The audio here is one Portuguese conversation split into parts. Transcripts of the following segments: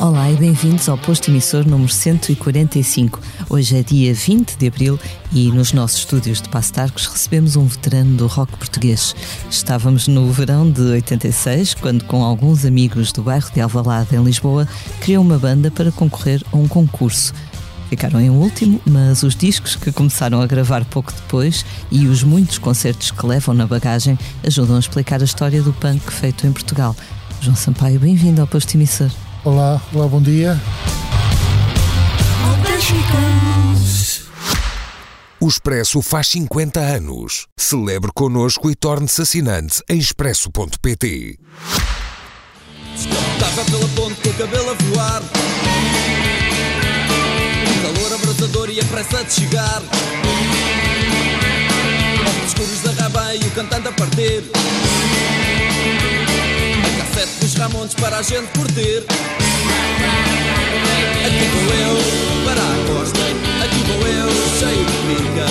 Olá e bem-vindos ao posto emissor número 145. Hoje é dia 20 de abril e nos nossos estúdios de Pastarcos recebemos um veterano do rock português. Estávamos no verão de 86, quando com alguns amigos do bairro de Alvalade, em Lisboa, criou uma banda para concorrer a um concurso. Ficaram em último, mas os discos que começaram a gravar pouco depois e os muitos concertos que levam na bagagem ajudam a explicar a história do punk feito em Portugal. João Sampaio, bem-vindo ao posto emissor. Olá, olá, bom dia. O Expresso faz 50 anos. Celebre connosco e torne-se assinante em expresso.pt. Estava pela ponte com o cabelo a voar. O calor abrasador e a pressa de chegar. Óculos escuros da raba e o cantante a partir. A cassete dos Ramones para a gente curtir. Aqui vou eu, para a costa. Aqui vou eu, cheio de pica.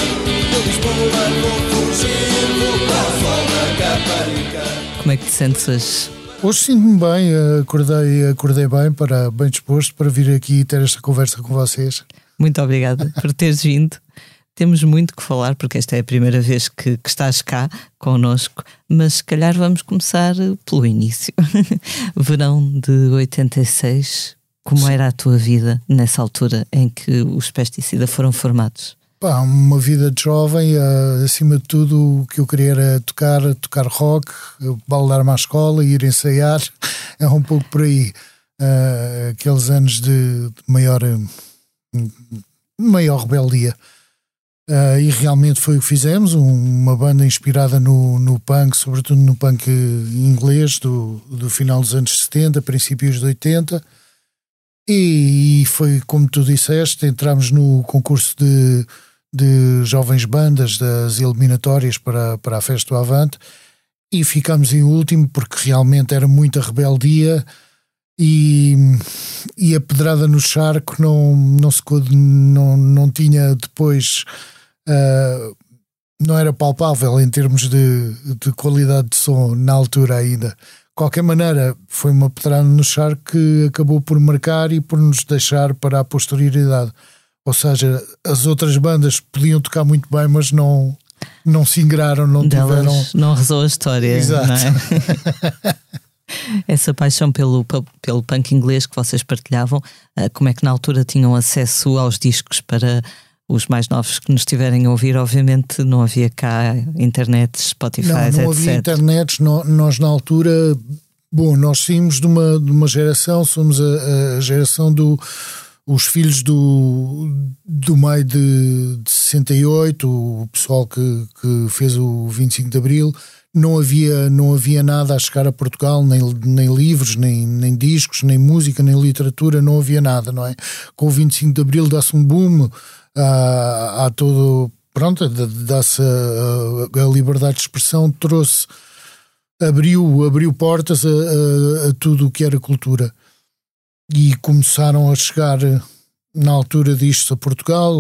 De Lisboa vou fugir, vou para o sol da Caparica. Como é que te sentes hoje? Hoje sinto-me bem, acordei, acordei bem, para, bem disposto para vir aqui e ter esta conversa com vocês. Muito obrigada por teres vindo. Temos muito que falar, porque esta é a primeira vez que, que estás cá connosco, mas se calhar vamos começar pelo início. Verão de 86, como era a tua vida nessa altura em que os Pesticida foram formados? Pá, uma vida de jovem, eh, acima de tudo o que eu queria era tocar, tocar rock, baldar-me à escola, ir ensaiar, é um pouco por aí. Eh, aqueles anos de maior, maior rebeldia. Uh, e realmente foi o que fizemos, um, uma banda inspirada no, no punk, sobretudo no punk inglês do, do final dos anos 70, princípios de 80. E, e foi como tu disseste, entramos no concurso de, de jovens bandas das eliminatórias para, para a Festa do Avante e ficámos em último porque realmente era muita rebeldia e, e a pedrada no charco não, não, se, não, não tinha depois uh, não era palpável em termos de, de qualidade de som na altura ainda. De qualquer maneira, foi uma pedrada no charco que acabou por marcar e por nos deixar para a posterioridade. Ou seja, as outras bandas podiam tocar muito bem, mas não, não se ingraram, não Delas tiveram. Não rezou a história. Exato. Não? Essa paixão pelo, pelo punk inglês que vocês partilhavam, ah, como é que na altura tinham acesso aos discos para os mais novos que nos estiverem a ouvir, obviamente não havia cá internet, Spotify, não, não etc. havia internet, nós na altura, bom, nós saímos de uma, de uma geração, somos a, a geração do os filhos do, do meio de, de 68, o pessoal que, que fez o 25 de Abril, não havia, não havia nada a chegar a Portugal, nem, nem livros, nem, nem discos, nem música, nem literatura, não havia nada, não é? Com o 25 de Abril dá-se um boom, há, há todo. Pronto, dá-se a, a, liberdade de expressão, trouxe, abriu, abriu portas a, a, a tudo o que era cultura. E começaram a chegar, na altura disto, a Portugal,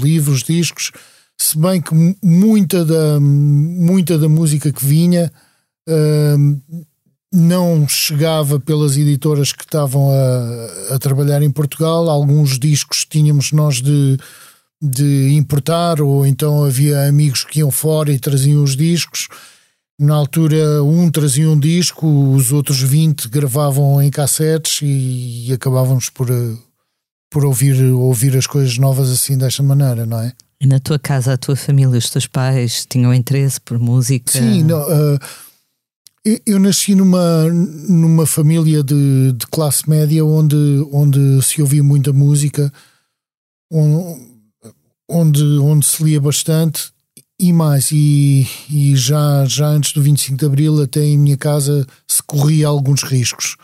livros, discos, se bem que muita da, muita da música que vinha uh, não chegava pelas editoras que estavam a, a, trabalhar em Portugal. Alguns discos tínhamos nós de, de importar, ou então havia amigos que iam fora e traziam os discos. Na altura, um trazia um disco, os outros 20 gravavam em cassetes e, e acabávamos por, por ouvir, ouvir as coisas novas assim desta maneira, não é? E na tua casa, a tua família, os teus pais tinham interesse por música? Sim, não, uh, eu, eu, nasci numa, numa família de, de classe média onde, onde se ouvia muita música, onde, onde se lia bastante e mais. E, e já, já antes do 25 de Abril, até em minha casa se corria alguns riscos.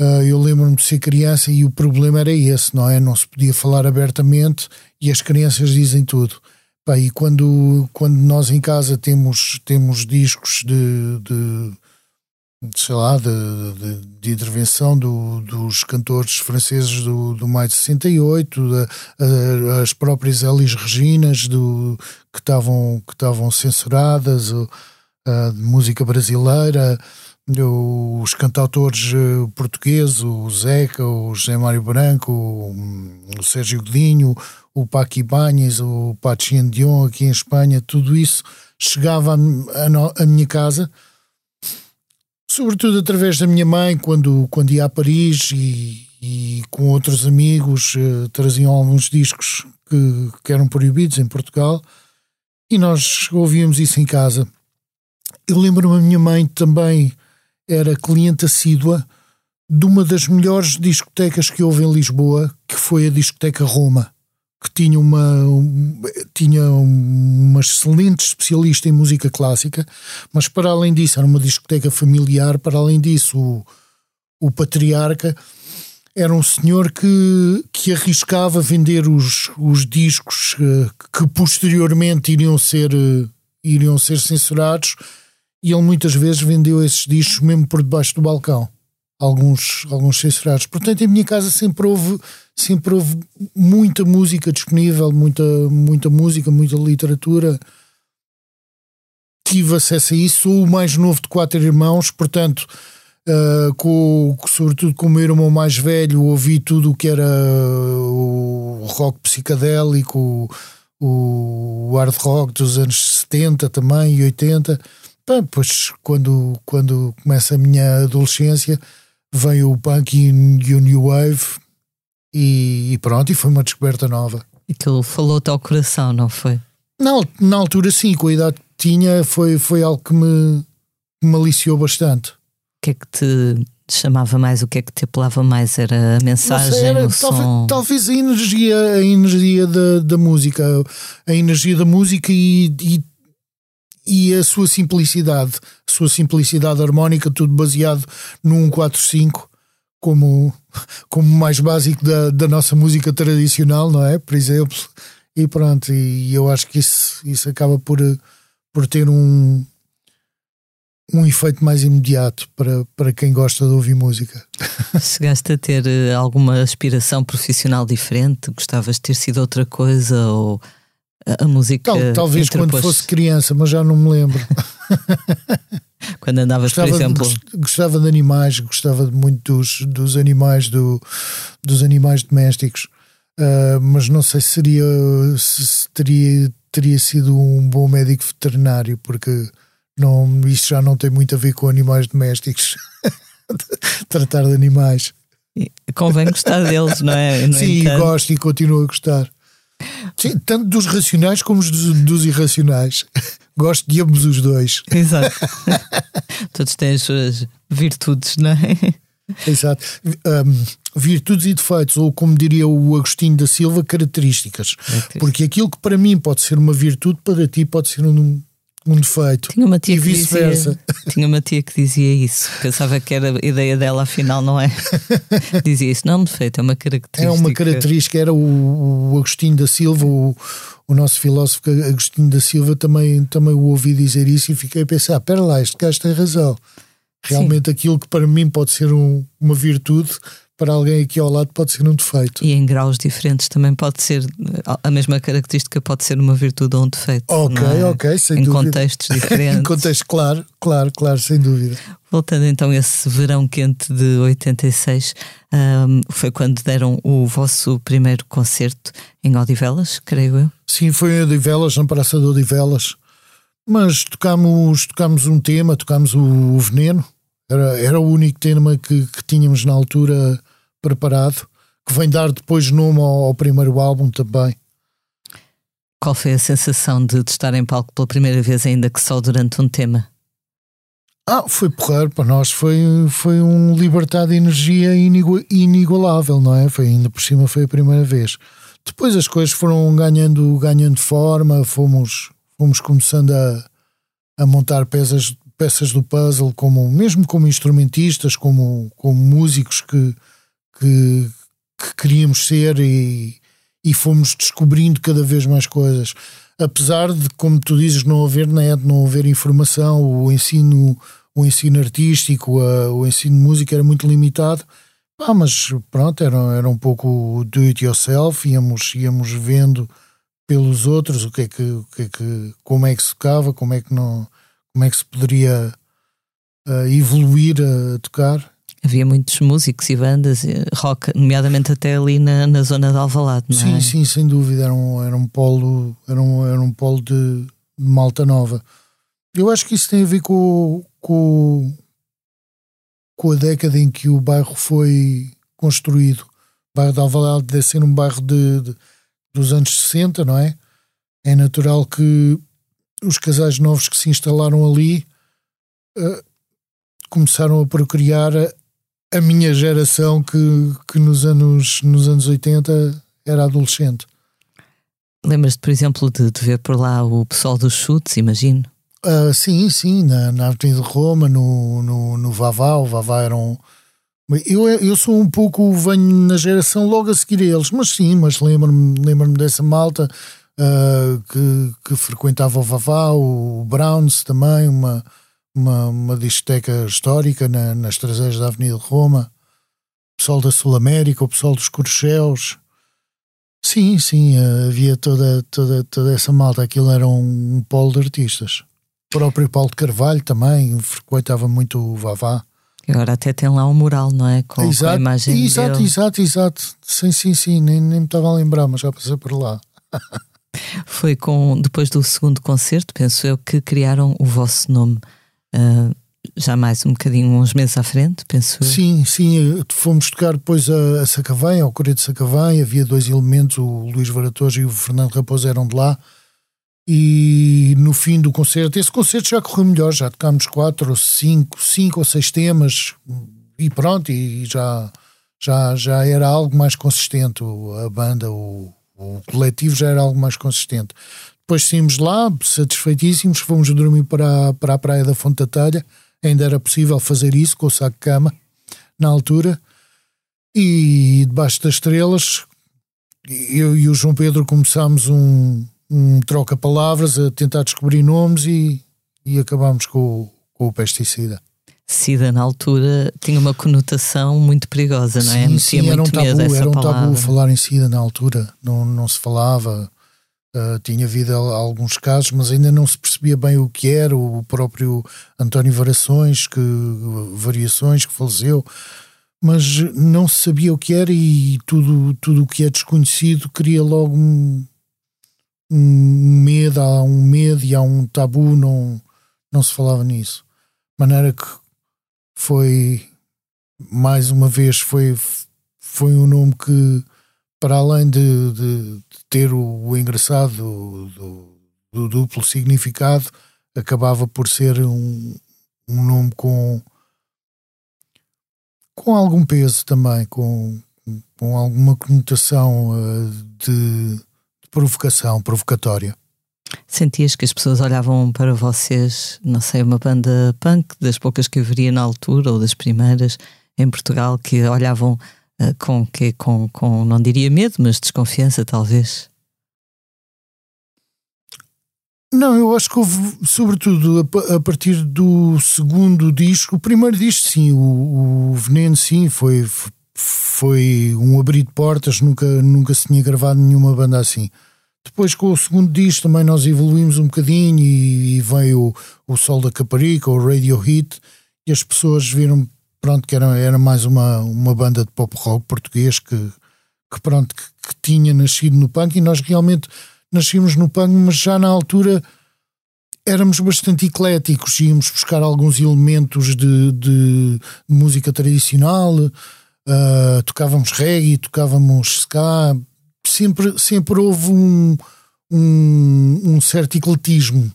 Uh, eu lembro-me de ser criança e o problema era esse, não é? Não se podia falar abertamente e as crianças dizem tudo. Pá, e quando, quando nós em casa temos, temos discos de, de, sei lá, de, de, de intervenção do, dos cantores franceses do, do Maio de 68, da, a, as próprias Elis Reginas do, que estavam que censuradas, a, de música brasileira, os cantautores eh, portugueses, o Zeca, o José Mário Branco, o, o Sérgio Godinho, o Paqui Banhas, o Pachien Dion aqui em Espanha, tudo isso chegava a minha casa sobretudo através da minha mãe, quando, quando ia a Paris e, e com outros amigos uh, traziam alguns discos que, que, eram proibidos em Portugal e nós ouvíamos isso em casa. Eu lembro-me, a minha mãe também era cliente assídua de uma das melhores discotecas que houve em Lisboa, que foi a discoteca Roma que tinha uma, tinha uma excelente especialista em música clássica, mas para além disso era uma discoteca familiar, para além disso o, o patriarca era um senhor que, que arriscava vender os, os discos uh, que posteriormente iriam ser, uh, iriam ser censurados e ele muitas vezes vendeu esses discos mesmo por debaixo do balcão alguns, alguns censurados. Portanto, em minha casa sempre houve, sempre houve muita música disponível, muita, muita música, muita literatura. Tive acesso a isso. Sou o mais novo de quatro irmãos, portanto, uh, com, sobretudo com o meu irmão mais velho, ouvi tudo o que era o rock psicadélico, o, o hard rock dos anos 70 também e 80. Bem, pois quando, quando começa a minha adolescência, veio o punk e, o new wave e, e, pronto, e foi uma descoberta nova. Aquilo falou-te ao coração, não foi? Não, na altura sim, com a idade que tinha, foi, foi algo que me, me aliciou bastante. O que é que te chamava mais? O que é que te apelava mais? Era a mensagem, sei, era, o talvez, som? Talvez a energia, a energia da, da música, a energia da música e, e e a sua simplicidade, a sua simplicidade harmónica, tudo baseado no 145 como, como mais básico da, da nossa música tradicional, não é? Por exemplo, e pronto, e eu acho que isso, isso acaba por, por ter um, um efeito mais imediato para, para quem gosta de ouvir música. Chegaste a ter eh, alguma aspiração profissional diferente? Gostavas de ter sido outra coisa ou a música. Tal, talvez quando fosse criança, mas já não me lembro. quando andavas, gostava por exemplo. De, gostava de animais, gostava muito dos, dos animais, do, dos animais domésticos, uh, mas não sei se seria se teria, teria sido um bom médico veterinário, porque não, isto já não tem muito a ver com animais domésticos. Tratar de animais. Convém gostar deles, não é? No Sim, entanto... gosto e continuo a gostar. Sim, tanto dos racionais como dos, dos irracionais. Gosto de ambos os dois. Exato. Todos têm as suas virtudes, não é? Exato. Um, virtudes e defeitos, ou como diria o Agostinho da Silva, características. Porque aquilo que para mim pode ser uma virtude, para ti pode ser um, um defeito. Tinha uma tia e vice-versa. Tinha uma tia que dizia isso. Pensava que era a ideia dela, afinal, não é? dizia isso, não é um defeito, é uma característica. É uma característica. Era o, o Agostinho da Silva, o, o nosso filósofo Agostinho da Silva, também, também o ouvi dizer isso e fiquei a pensar: pera lá, este gajo tem razão. Realmente Sim. aquilo que para mim pode ser um, uma virtude, para alguém aqui ao lado pode ser um defeito. E em graus diferentes também pode ser, a mesma característica pode ser uma virtude ou um defeito. Ok, é? ok, sem em dúvida. Em contextos diferentes. em contextos, claro, claro, claro, sem dúvida. Voltando então a esse verão quente de 86, um, foi quando deram o vosso primeiro concerto em Odivelas, creio eu? Sim, foi em Odivelas, na Praça de Odivelas. Mas tocámos, tocámos um tema, tocámos o, o Veneno, era, era o único tema que, que tínhamos na altura preparado, que vem dar depois nome ao, ao primeiro álbum também. Qual foi a sensação de, de, estar em palco pela primeira vez, ainda que só durante um tema? Ah, foi porreiro para nós, foi, foi um libertar de energia inigualável, não é? Foi ainda por cima, foi a primeira vez. Depois as coisas foram ganhando, ganhando forma, fomos, fomos começando a, a montar peças, peças do puzzle, como, mesmo como instrumentistas, como, como músicos que, que, que queríamos ser e, e fomos descobrindo cada vez mais coisas. Apesar de, como tu dizes, não haver net, não haver informação, o ensino, o ensino artístico, a, o ensino de música era muito limitado. Ah, mas pronto, era, era um pouco do it yourself, íamos, íamos vendo pelos outros o que é que, o que, é que como é que se tocava, como é que não, como é que se poderia uh, evoluir a tocar. Havia muitos músicos e bandas, eh, rock, nomeadamente até ali na, na zona de Alvalade, não sim, é? Sim, sem dúvida, era um, era um polo, era um, era um polo de, de malta nova. Eu acho que isso tem a ver com, com, com a década em que o bairro foi construído. O bairro de Alvalade deve ser um bairro de, de, dos anos 60, não é? É natural que os casais novos que se instalaram ali uh, começaram a procriar a, minha geração que, que nos, anos, nos anos 80 era adolescente. Lembras-te, por exemplo, de, de, ver por lá o pessoal dos chutes, imagino? Uh, sim, sim, na, na Avenida de Roma, no, no, no Vavá, o Vavá era um. Eu, eu sou um pouco, venho na geração logo a seguir a eles, mas sim, mas lembro-me lembro dessa malta uh, que, que frequentava o Vavá, o Browns também, uma, uma, uma discoteca histórica na, nas traseiras da Avenida de Roma, o pessoal da Sul América, o pessoal dos Corcheus. Sim, sim, havia toda, toda, toda essa malta. Aquilo era um, um polo de artistas. O próprio Paulo de Carvalho também frequentava muito o Vavá. Agora até tem lá um mural, não é? Com, exato, com a imagem Exato, dele. exato, exato. Sim, sim, sim. Nem, nem me estava a lembrar, mas já passei por lá. Foi com depois do segundo concerto, penso eu, que criaram o vosso nome. Uh, já mais um bocadinho, uns meses à frente, penso. Sim, sim, fomos tocar depois a, a Sacavém, ao Correio de Sacavém, havia dois elementos, o Luís Varatojo e o Fernando Raposo eram de lá, e no fim do concerto, esse concerto já correu melhor, já tocámos quatro ou cinco, cinco ou seis temas, e pronto, e já, já, já era algo mais consistente, a banda, o, o coletivo já era algo mais consistente. Depois saímos lá, satisfeitíssimos, fomos dormir para, para a praia da Fonte da Telha. Ainda era possível fazer isso com o saco de cama, na altura. E debaixo das estrelas, eu e o João Pedro começámos um, um troca-palavras a tentar descobrir nomes e, e acabámos com, com o pesticida. SIDA na altura tinha uma conotação muito perigosa, não é? Sim, sim era um tabu, era um tabu falar em SIDA na altura, não, não se falava. Uh, tinha havido alguns casos, mas ainda não se percebia bem o que era. O próprio António Variações, que, Variações, que faleceu, mas não se sabia o que era e tudo, tudo o que é desconhecido cria logo um, um medo, há um medo e há um tabu, não, não se falava nisso. De maneira que foi, mais uma vez, foi, foi um nome que, para além de, de ter o, o engraçado do, do, duplo significado, acabava por ser um, um nome com, com algum peso também, com, com alguma conotação uh, de, de provocação, provocatória. Sentias que as pessoas olhavam para vocês, não sei, uma banda punk, das poucas que haveria na altura, ou das primeiras em Portugal, que olhavam com, que, com, com, não diria medo, mas desconfiança, talvez? Não, eu acho que houve, sobretudo a, a, partir do segundo disco, o primeiro disco, sim, o, o Veneno, sim, foi, foi um abrir de portas, nunca, nunca se tinha gravado nenhuma banda assim. Depois, com o segundo disco, também nós evoluímos um bocadinho e, e veio o, o Sol da Caparica, o Radio Hit, e as pessoas viram, pronto, que era, era mais uma, uma banda de pop rock português que, que pronto, que, que tinha nascido no punk, e nós realmente nascemos no punk, mas já na altura éramos bastante ecléticos, íamos buscar alguns elementos de, de, de música tradicional, uh, tocávamos reggae, tocávamos ska, sempre, sempre houve um, um, um, certo ecletismo.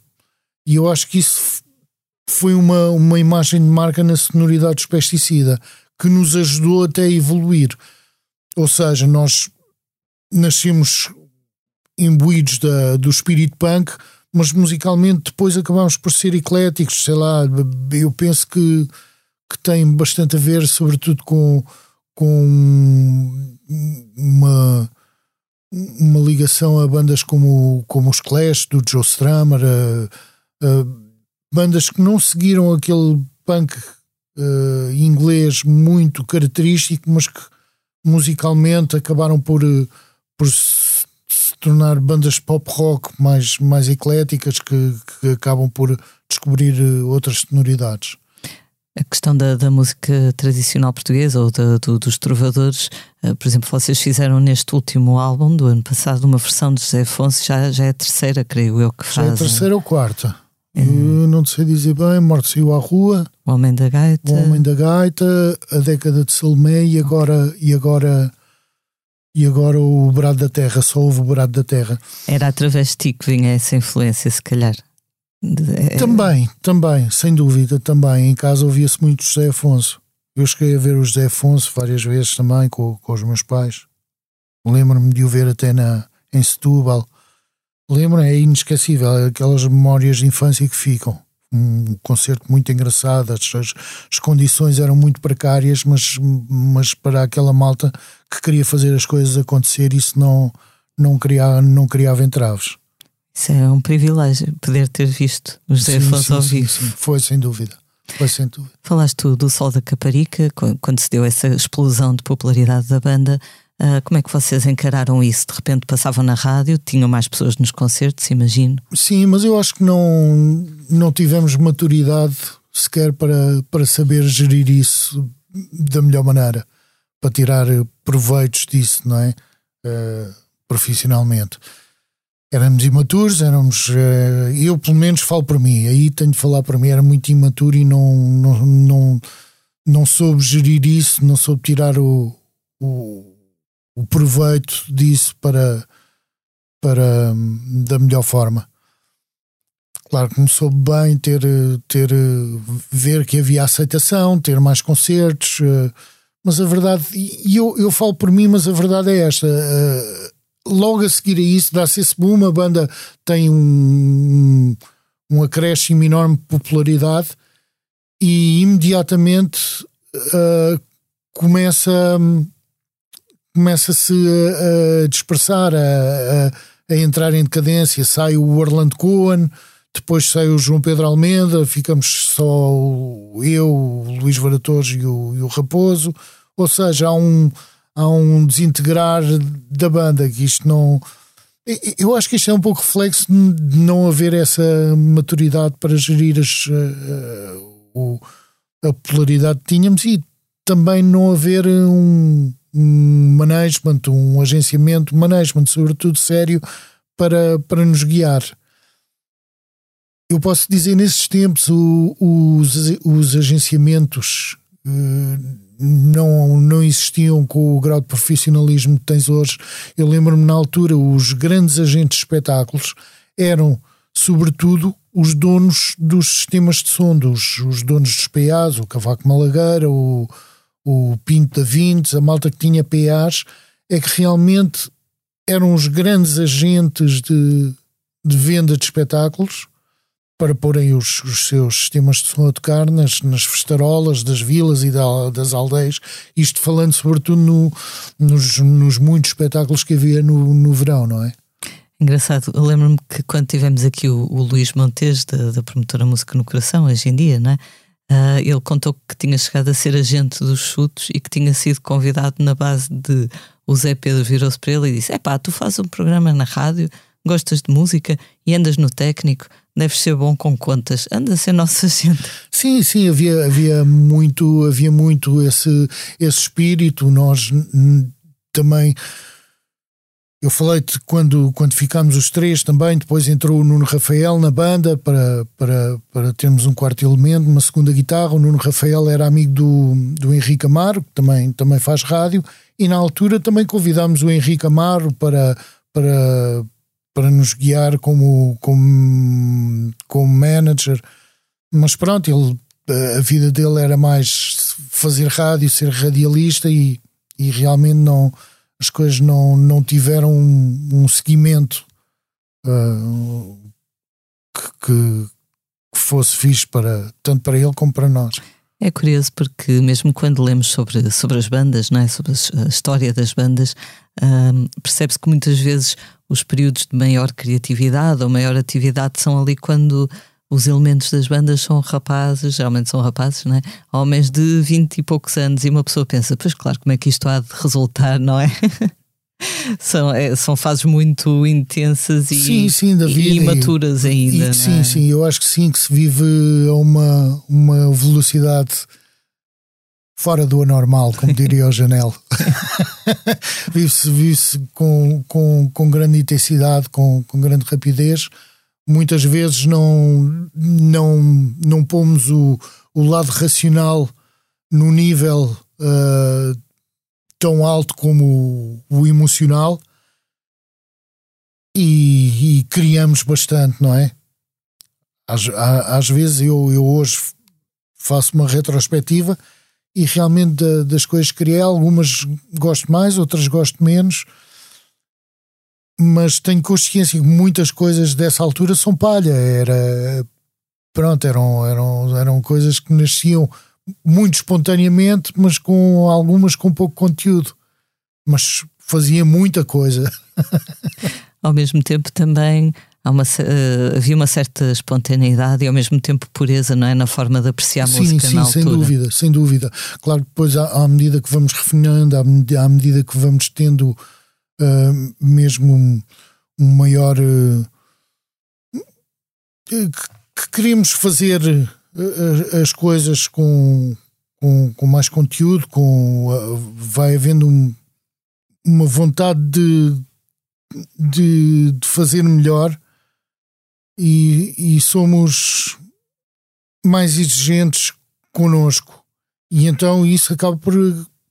E eu acho que isso foi uma, uma imagem de marca na sonoridade dos pesticida que nos ajudou até a evoluir. Ou seja, nós nascemos imbuídos da, do espírito punk, mas musicalmente depois acabamos por ser ecléticos, sei lá, eu penso que, que tem bastante a ver, sobretudo com, com uma, uma ligação a bandas como, como os Clash, do Joe Strummer, a, a bandas que não seguiram aquele, punk uh, inglês muito característico, mas que musicalmente acabaram por, uh, por se, se, tornar bandas pop rock mais, mais ecléticas que, que acabam por descobrir uh, outras sonoridades. A questão da, da música tradicional portuguesa ou da, do, dos trovadores, por exemplo, vocês fizeram neste último álbum do ano passado uma versão de José Afonso, já, já é a terceira, creio eu, que faz. Já é a terceira ou quarta? Eu não sei dizer bem, Morte saiu à rua. O Homem da Gaita. O Homem da Gaita, a década de Salomé e agora, e agora e agora o Brado da Terra, só houve o Brado da Terra. Era através de ti que vinha essa influência, se calhar. É- também, também, sem dúvida, também. Em casa ouvia-se muito José Afonso. Eu cheguei a ver o José Afonso várias vezes também com, com os meus pais. Lembro-me de o ver até na, em Setúbal lembro, é inesquecível, aquelas memórias de infância que ficam. Um concerto muito engraçado, as, as condições eram muito precárias, mas, mas para aquela malta que queria fazer as coisas acontecer, isso não, não, criava, não criava entraves. Isso é um privilégio, poder ter visto os Afonso ao vivo. Sim, foi sem dúvida. Foi sem dúvida. Falaste tu do Sol da Caparica, quando se deu essa explosão de popularidade da banda. Uh, como é que vocês encararam isso? De repente passavam na rádio, tinham mais pessoas nos concertos, imagino? Sim, mas eu acho que não, não tivemos maturidade sequer para, para saber gerir isso da melhor maneira, para tirar proveitos disso, não é? Uh, profissionalmente. Éramos imaturos, éramos. Uh, eu, pelo menos, falo para mim, aí tenho de falar para mim, era muito imaturo e não, não, não, não soube gerir isso, não soube tirar o, o o proveito disso para, para da melhor forma. Claro soube bem ter, ter ver que havia aceitação, ter mais concertos, eh, mas a verdade, e eu, eu falo por mim, mas a verdade é esta. Eh, logo a seguir a isso, dá-se esse boom, a banda tem um, um acréscimo enorme de popularidade e imediatamente uh, começa começa-se a, a, dispersar, a, a, a, entrar em decadência. Sai o Orlando Cohen, depois sai o João Pedro Almeida, ficamos só eu, o Luís Varatores e o, e o Raposo. Ou seja, há um, há um desintegrar da banda que isto não. Eu acho que isto é um pouco reflexo de não haver essa maturidade para gerir as, uh, a polaridade que tínhamos e também não haver um, um management, um agenciamento, management, sobretudo sério, para, para nos guiar. Eu posso dizer, nesses tempos, o, os, os agenciamentos uh, não, não existiam com o grau de profissionalismo que tens hoje. Eu lembro-me, na altura, os grandes agentes de espetáculos eram, sobretudo, os donos dos sistemas de som, dos, os donos dos PAs, o Cavaco Malagueira, o, o Pinto da Vintes, a malta que tinha PAs, é que realmente eram os grandes agentes de, de venda de espetáculos para porem os, os, seus sistemas de som a tocar nas, nas festarolas das vilas e da, das aldeias, isto falando sobretudo no, nos, nos muitos espetáculos que havia no, no verão, não é? Engraçado, eu lembro-me que quando tivemos aqui o, o Luís Montes, da, da promotora Música no Coração, hoje em dia, não é? Uh, ele contou que tinha chegado a ser agente dos chutos e que tinha sido convidado na base de o Zé Pedro virou-se para ele e disse: É pá, tu fazes um programa na rádio, gostas de música e andas no técnico, deves ser bom com contas, anda a ser nosso agente. Sim, sim, havia, havia muito, havia muito esse, esse espírito. Nós também eu falei-te quando, quando ficámos os três também, depois entrou o Nuno Rafael na banda para, para, para termos um quarto elemento, uma segunda guitarra. O Nuno Rafael era amigo do, do Henrique Amaro, que também, também faz rádio, e na altura também convidámos o Henrique Amaro para, para, para nos guiar como, como, como manager. Mas pronto, ele, a vida dele era mais fazer rádio, ser radialista e, e realmente não as coisas não, não tiveram um, um seguimento uh, que, que, fosse fixe para, tanto para ele como para nós. É curioso porque mesmo quando lemos sobre, sobre as bandas, não é? sobre a história das bandas, uh, percebe-se que muitas vezes os períodos de maior criatividade ou maior atividade são ali quando os elementos das bandas são rapazes, geralmente são rapazes, não é? Homens de 20 e poucos anos, e uma pessoa pensa, pois claro, como é que isto há de resultar, não é? são, é, são fases muito intensas e, sim, sim, vida, e imaturas e, ainda. E, sim, é? sim, eu acho que sim, que se vive a uma, uma velocidade fora do anormal, como diria o Janel. vive-se vive com, com, com grande intensidade, com, com grande rapidez. Muitas vezes não, não, não pomos o, o lado racional no nível uh, tão alto como o, o emocional e, e, criamos bastante, não é? Às, às vezes eu, eu hoje faço uma retrospectiva e realmente das coisas que criei, algumas gosto mais, outras gosto menos, mas tenho consciência que muitas coisas dessa altura são palha. Era pronto, eram, eram, eram coisas que nasciam muito espontaneamente, mas com algumas com pouco conteúdo. Mas fazia muita coisa. Ao mesmo tempo também uma, uh, havia uma certa espontaneidade e ao mesmo tempo pureza, não é? Na forma de apreciar a sim, música sim, na sem altura. dúvida, sem dúvida. Claro que depois, à, à medida que vamos refinando, à à medida que vamos tendo uh, mesmo um, um maior. Uh, que, que, queremos fazer as coisas com, com, com, mais conteúdo, com, vai havendo um, uma vontade de, de, de fazer melhor e, e somos mais exigentes connosco. E então isso acaba por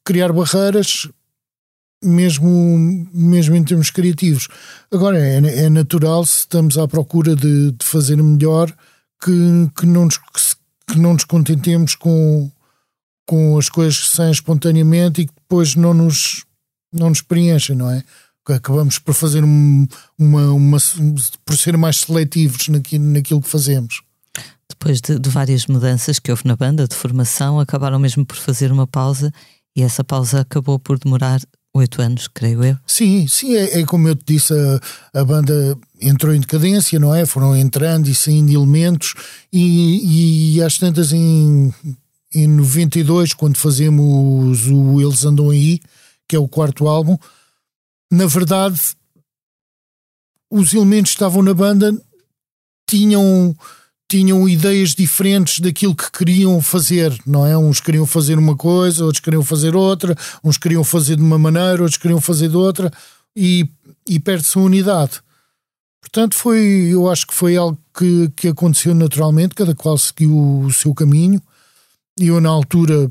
criar barreiras, mesmo, mesmo em termos criativos. Agora, é, é natural, se estamos à procura de, de fazer melhor, que, que, não nos, que não nos contentemos com, com as coisas que saem espontaneamente e que depois não nos, não nos preenchem, não é? acabamos por fazer uma, uma, por ser mais seletivos naquilo, naquilo que fazemos. Depois de, de, várias mudanças que houve na banda de formação, acabaram mesmo por fazer uma pausa e essa pausa acabou por demorar oito anos, creio eu. Sim, sim, é, é como eu te disse, a, a, banda entrou em decadência, não é? Foram entrando e saindo elementos e, e às tantas em, em 92, quando fazemos o Eles Andam Aí, que é o quarto álbum, na verdade, os elementos que estavam na banda tinham tinham ideias diferentes daquilo que queriam fazer, não é? Uns queriam fazer uma coisa, outros queriam fazer outra, uns queriam fazer de uma maneira, outros queriam fazer de outra e, e perde-se a unidade. Portanto, foi, eu acho que foi algo que, que aconteceu naturalmente, cada qual seguiu o seu caminho. E eu, na altura,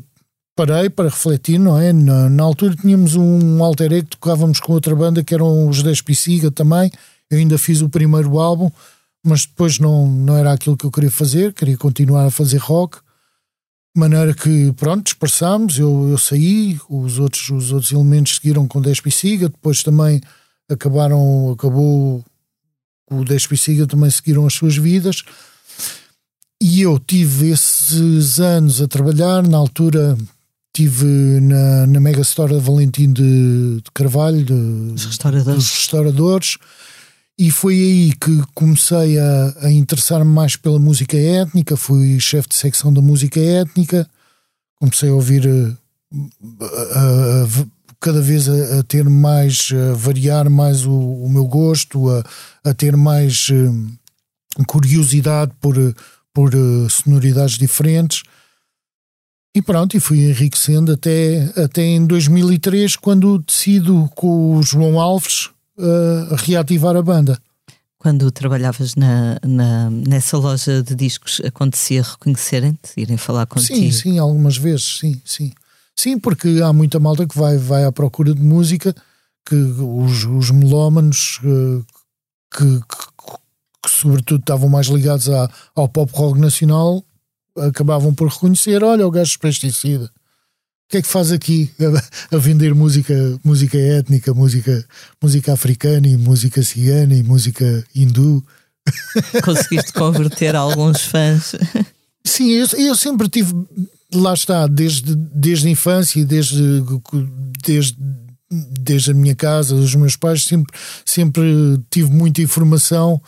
parei para refletir, não é? Na, na, altura tínhamos um alter ego, tocávamos com outra banda que eram os 10 Pisiga também. Eu ainda fiz o primeiro álbum, mas depois não, não era aquilo que eu queria fazer, queria continuar a fazer rock. De maneira que, pronto, dispersámos, eu, eu saí, os outros, os outros elementos seguiram com 10 Pisiga, depois também acabaram, acabou o 10 Pisiga também seguiram as suas vidas. E eu tive esses anos a trabalhar, na altura Estive na, na Mega Store da Valentim de, de Carvalho, de, dos, restauradores. dos restauradores, e foi aí que comecei a, a interessar-me mais pela música étnica. Fui chefe de secção da música étnica, comecei a ouvir a, cada vez a, ter mais, a variar mais o, o meu gosto, a, ter mais uh, curiosidade por, por uh, sonoridades diferentes. E pronto, e fui enriquecendo até, até em 2003, quando decido com o João Alves uh, reativar a banda. Quando trabalhavas na, na, nessa loja de discos, acontecia reconhecerem-te, irem falar contigo? Sim, sim, algumas vezes, sim, sim. Sim, porque há muita malta que vai, vai à procura de música, que os, os melómanos uh, que, que, que, sobretudo estavam mais ligados à, ao pop rock nacional acabavam por reconhecer: olha, o gajo pesticida. O que é que faz aqui a, a, vender música, música étnica, música, música africana e música cigana e música hindu? Conseguiste converter alguns fãs? Sim, eu, eu, sempre tive, lá está, desde, desde a infância desde, desde, desde a minha casa, dos meus pais, sempre, sempre tive muita informação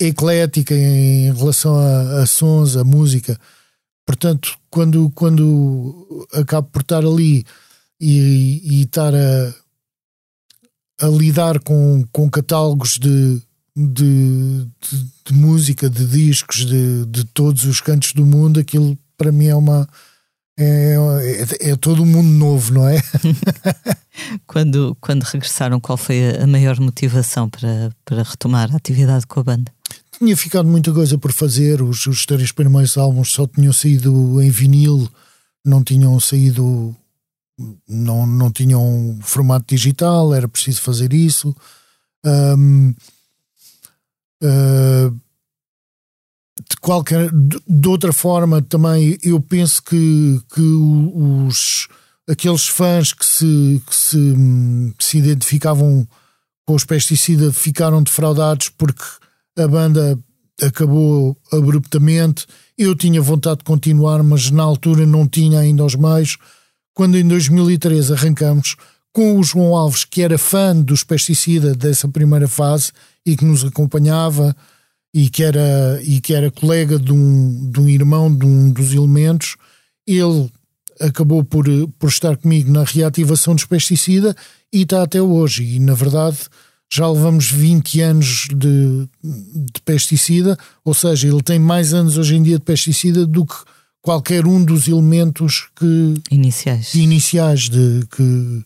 eclética em relação a, a sons, a música. Portanto, quando, quando acabo por estar ali e, e estar a, a lidar com, com catálogos de, de, de, de música, de discos, de, de todos os cantos do mundo, aquilo para mim é uma. É, é, é todo um mundo novo, não é? quando, quando regressaram, qual foi a maior motivação para, para retomar a atividade com a banda? Tinha ficado muita coisa por fazer, os, os três primeiros álbuns só tinham saído em vinil, não tinham saído, não, não tinham formato digital, era preciso fazer isso. Um, uh, de qualquer de outra forma também eu penso que, que os aqueles fãs que se, que se, se identificavam com os pesticidas ficaram defraudados porque a banda acabou abruptamente. Eu tinha vontade de continuar, mas na altura não tinha ainda os meios. Quando em 2013 arrancamos com o João Alves, que era fã dos pesticidas dessa primeira fase e que nos acompanhava e que era, e que era colega de um, de um irmão de um dos elementos, ele acabou por, por estar comigo na reativação dos pesticida e está até hoje. E na verdade já levamos 20 anos de, de pesticida, ou seja, ele tem mais anos hoje em dia de pesticida do que qualquer um dos elementos que iniciais, iniciais de que,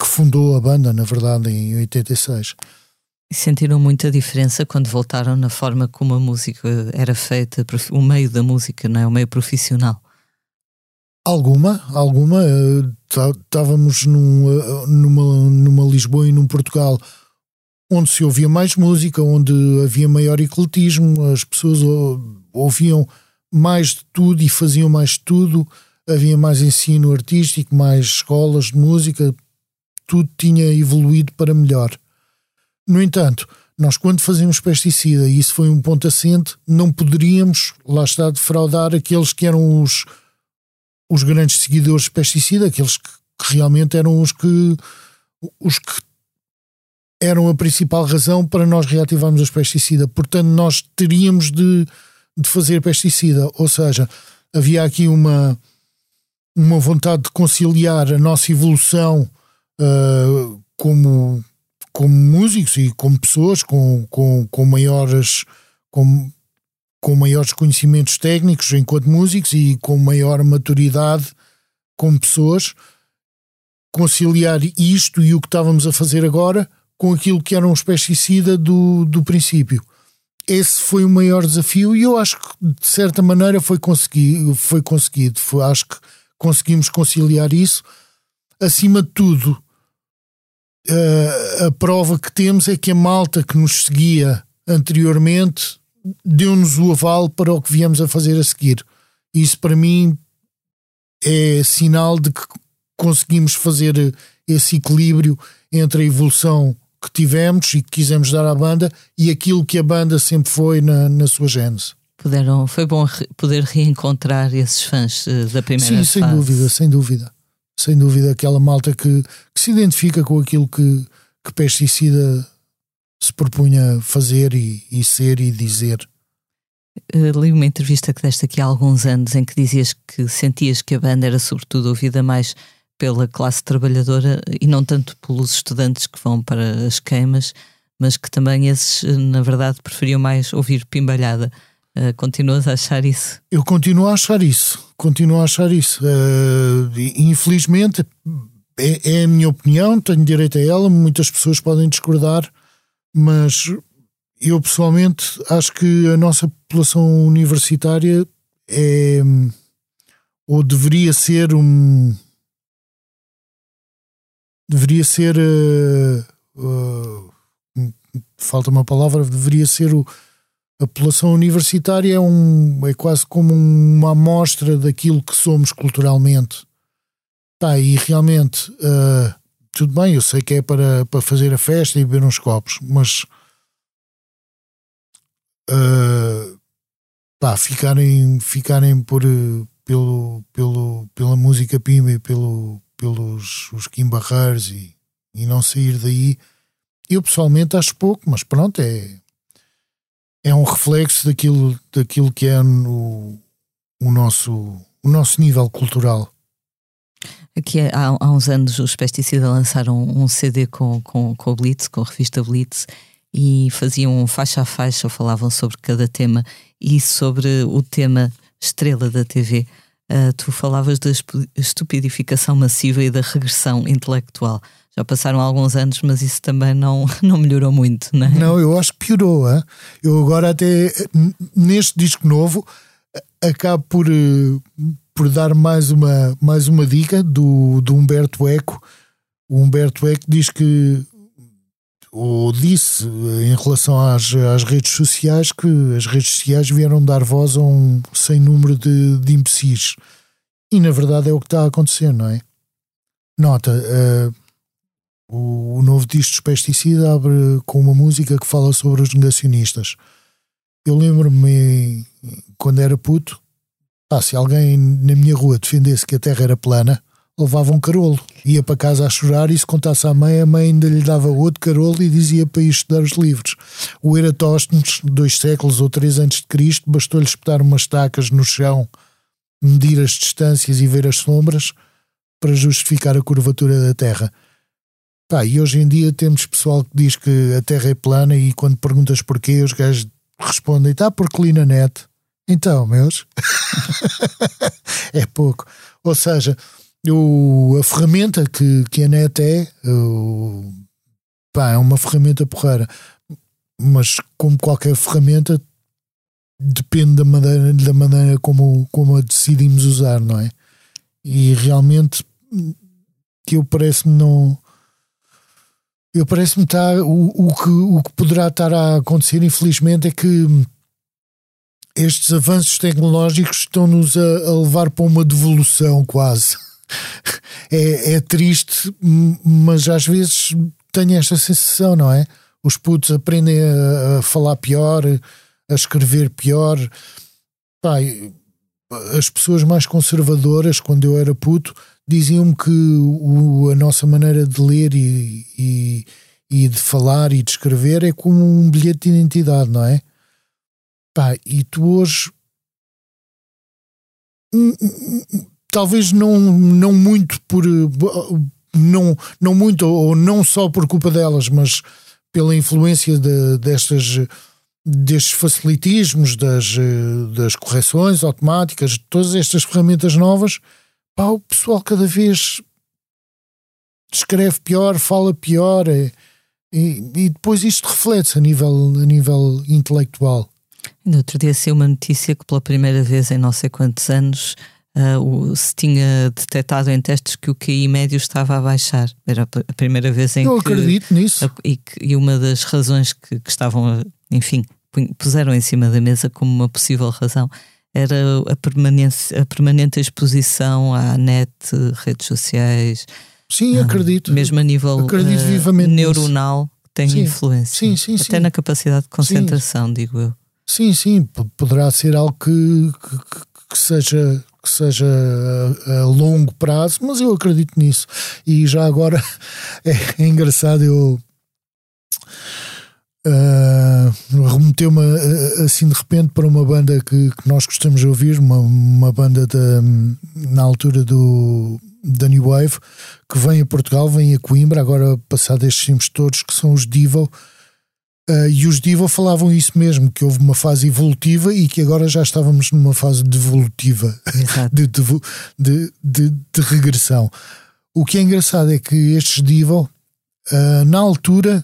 que fundou a banda, na verdade, em 86. E sentiram muita diferença quando voltaram na forma como a música era feita, o meio da música, não é? O meio profissional. Alguma, alguma. Estávamos num, eh, numa, numa Lisboa e num Portugal onde se ouvia mais música, onde havia maior ecletismo, as pessoas ouviam mais de tudo e faziam mais de tudo, havia mais ensino artístico, mais escolas de música, tudo tinha evoluído para melhor. No entanto, nós quando fazíamos pesticida, e isso foi um ponto assente, não poderíamos, lá está, defraudar aqueles que eram os os grandes seguidores de pesticida, aqueles que, que realmente eram os que os que eram a principal razão para nós reativarmos os pesticidas. Portanto, nós teríamos de, de fazer pesticida. Ou seja, havia aqui uma, uma vontade de conciliar a nossa evolução uh, como, como músicos e como pessoas com, com, com maiores. Com, com maiores conhecimentos técnicos enquanto músicos e com maior maturidade como pessoas, conciliar isto e o que estávamos a fazer agora com aquilo que eram os pesticidas do, do princípio. Esse foi o maior desafio e eu acho que de certa maneira foi, consegui, foi conseguido. Foi, acho que conseguimos conciliar isso. Acima de tudo, a, a prova que temos é que a malta que nos seguia anteriormente deu-nos o aval para o que viemos a fazer a seguir. Isso para mim é sinal de que conseguimos fazer esse equilíbrio entre a evolução que tivemos e que quisemos dar à banda e aquilo que a banda sempre foi na, na sua gênese. Puderam, foi bom re, poder reencontrar esses fãs uh, da primeira Sim, fase. sem dúvida, sem dúvida. Sem dúvida, aquela malta que, que se identifica com aquilo que, que pesticida se propunha fazer e, e ser e dizer. Uh, li uma entrevista que deste aqui há alguns anos em que dizias que sentias que a banda era sobretudo ouvida mais pela classe trabalhadora e não tanto pelos estudantes que vão para as queimas, mas que também esses, eh, na verdade, preferiam mais ouvir pimbalhada. Uh, continuas a achar isso? Eu continuo a achar isso. Continuo a achar isso. Uh, infelizmente, é, é, a minha opinião, tenho direito a ela, muitas pessoas podem discordar, mas eu pessoalmente acho que a nossa população universitária é ou deveria ser um deveria ser uh, uh, falta uma palavra deveria ser o, a população universitária é, um, é quase como uma amostra daquilo que somos culturalmente. Tá, e realmente uh, tudo bem, eu sei que é para, para fazer a festa e beber uns copos, mas uh, pá, ficarem, ficarem por, pelo, pelo, pela música Pimba e pelo, pelos os Kim e, e não sair daí. Eu pessoalmente acho pouco, mas pronto, é, é um reflexo daquilo, daquilo que é o, o, nosso, o nosso nível cultural. Aqui há, há uns anos os Pesticida lançaram um CD com, com, com a Blitz, com a revista Blitz, e faziam faixa a faixa, falavam sobre cada tema e sobre o tema estrela da TV. Uh, tu falavas da estupidificação massiva e da regressão intelectual. Já passaram alguns anos, mas isso também não, não melhorou muito, não é? Não, eu acho que piorou. Hein? Eu agora até, neste disco novo, acabo por, eh, por dar mais uma, mais uma dica do, do Humberto Eco. O Humberto Eco diz que ou disse em relação às, às redes sociais que as redes sociais vieram dar voz a um sem número de, de imbecis. E na verdade é o que está a acontecer, não é? Nota, uh, o, o, novo disco dos Pesticida abre com uma música que fala sobre os negacionistas. Eu lembro-me quando era puto, ah, se alguém na minha rua defendesse que a Terra era plana, levava um carolo. Ia para casa a chorar e se contasse à mãe, a mãe ainda lhe dava outro carolo e dizia para ir estudar os livros. O Eratóstenes, dois séculos ou três antes de Cristo, bastou-lhe espetar umas estacas no chão, medir as distâncias e ver as sombras para justificar a curvatura da Terra. Pá, e hoje em dia temos pessoal que diz que a Terra é plana e quando perguntas porquê, os gajos respondem, está porque li na net. Então, meus, é pouco. Ou seja, o, a ferramenta que, que a net é, o, pá, é uma ferramenta porreira, mas como qualquer ferramenta, depende da maneira, da maneira como, como a decidimos usar, não é? E realmente que eu parece-me não. Eu parece-me estar. O, o, que, o que poderá estar a acontecer, infelizmente, é que estes avanços tecnológicos estão-nos a, a levar para uma devolução quase é, é triste, mas às vezes tenho esta sensação, não é? Os putos aprendem a, a falar pior, a escrever pior. Pai, as pessoas mais conservadoras, quando eu era puto, diziam-me que o, a nossa maneira de ler e, e, e, de falar e de escrever é como um bilhete de identidade, não é? Pá, e tu hoje talvez não, não muito por não, não muito ou não só por culpa delas, mas pela influência de, destas destes facilitismos, das, das correções automáticas, todas estas ferramentas novas, pá, o pessoal cada vez escreve pior, fala pior é, e, e, depois isto reflete-se a nível, a nível intelectual. No outro dia saiu uma notícia que pela primeira vez em não sei quantos anos uh, se tinha detectado em testes que o QI médio estava a baixar. Era a primeira vez em Eu que. Eu acredito nisso. E, e, uma das razões que, que estavam, enfim, puseram em cima da mesa como uma possível razão era a, permanência, a permanente exposição à net, redes sociais. Sim, acredito. Mesmo a nível uh, neuronal, tem sim, influência. Sim, sim, Até na capacidade de concentração, digo eu. Sim, sim, poderá ser algo que, que, que seja que seja a, a, longo prazo, mas eu acredito nisso. E já agora é, é engraçado, eu uh, remeteu-me assim de repente para uma banda que, que nós gostamos de ouvir, uma, uma banda de, na altura do da New Wave, que vem a Portugal, vem a Coimbra, agora passado estes tempos todos, que são os Divo Uh, e os Diva falavam isso mesmo, que houve uma fase evolutiva e que agora já estávamos numa fase devolutiva, de, de, de, de, regressão. O que é engraçado é que estes Diva, uh, na altura,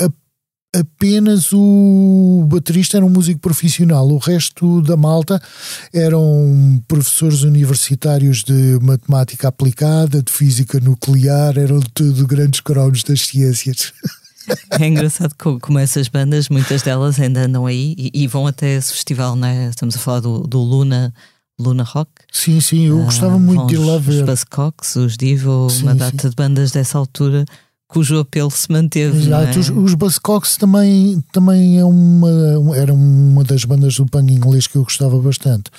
a, apenas o baterista era um músico profissional, o resto da malta eram professores universitários de matemática aplicada, de física nuclear, eram tudo grandes cromos das ciências. É engraçado como essas bandas, muitas delas ainda andam aí e, e vão até esse festival, né? Estamos a falar do, do Luna, Luna Rock. Sim, sim, eu gostava muito de ir lá ver. Os Buzzcocks, os Divo, sim, uma data sim. de bandas dessa altura cujo apelo se manteve. Exato, é? os, os Buzzcocks também, também é uma, era uma das bandas do punk inglês que eu gostava bastante.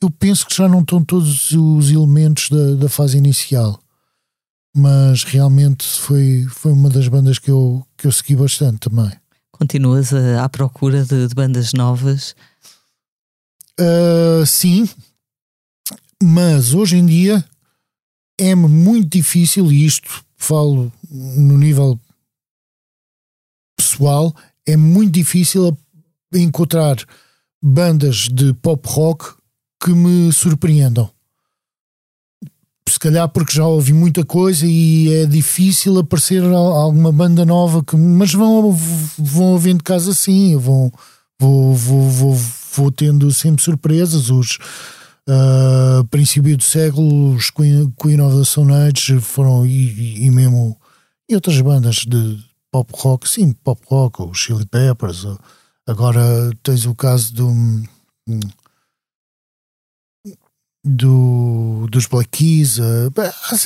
Eu penso que já não estão todos os elementos da, da fase inicial mas realmente foi, foi uma das bandas que eu, que eu segui bastante também. Continuas a, à procura de, de bandas novas? Uh, sim, mas hoje em dia é muito difícil, e isto falo no nível pessoal, é muito difícil encontrar bandas de pop rock que me surpreendam. Calhar porque já ouvi muita coisa e é difícil aparecer alguma banda nova que. Mas vão, vão havendo casos assim, vão, vou, vou, vou, vou tendo sempre surpresas. Os uh, princípio do século, os Queen, Queen of the Stone Age foram e, e, mesmo e outras bandas de pop rock, sim, pop rock, os Chili Peppers. Agora tens o caso do do, dos Black Keys. Uh,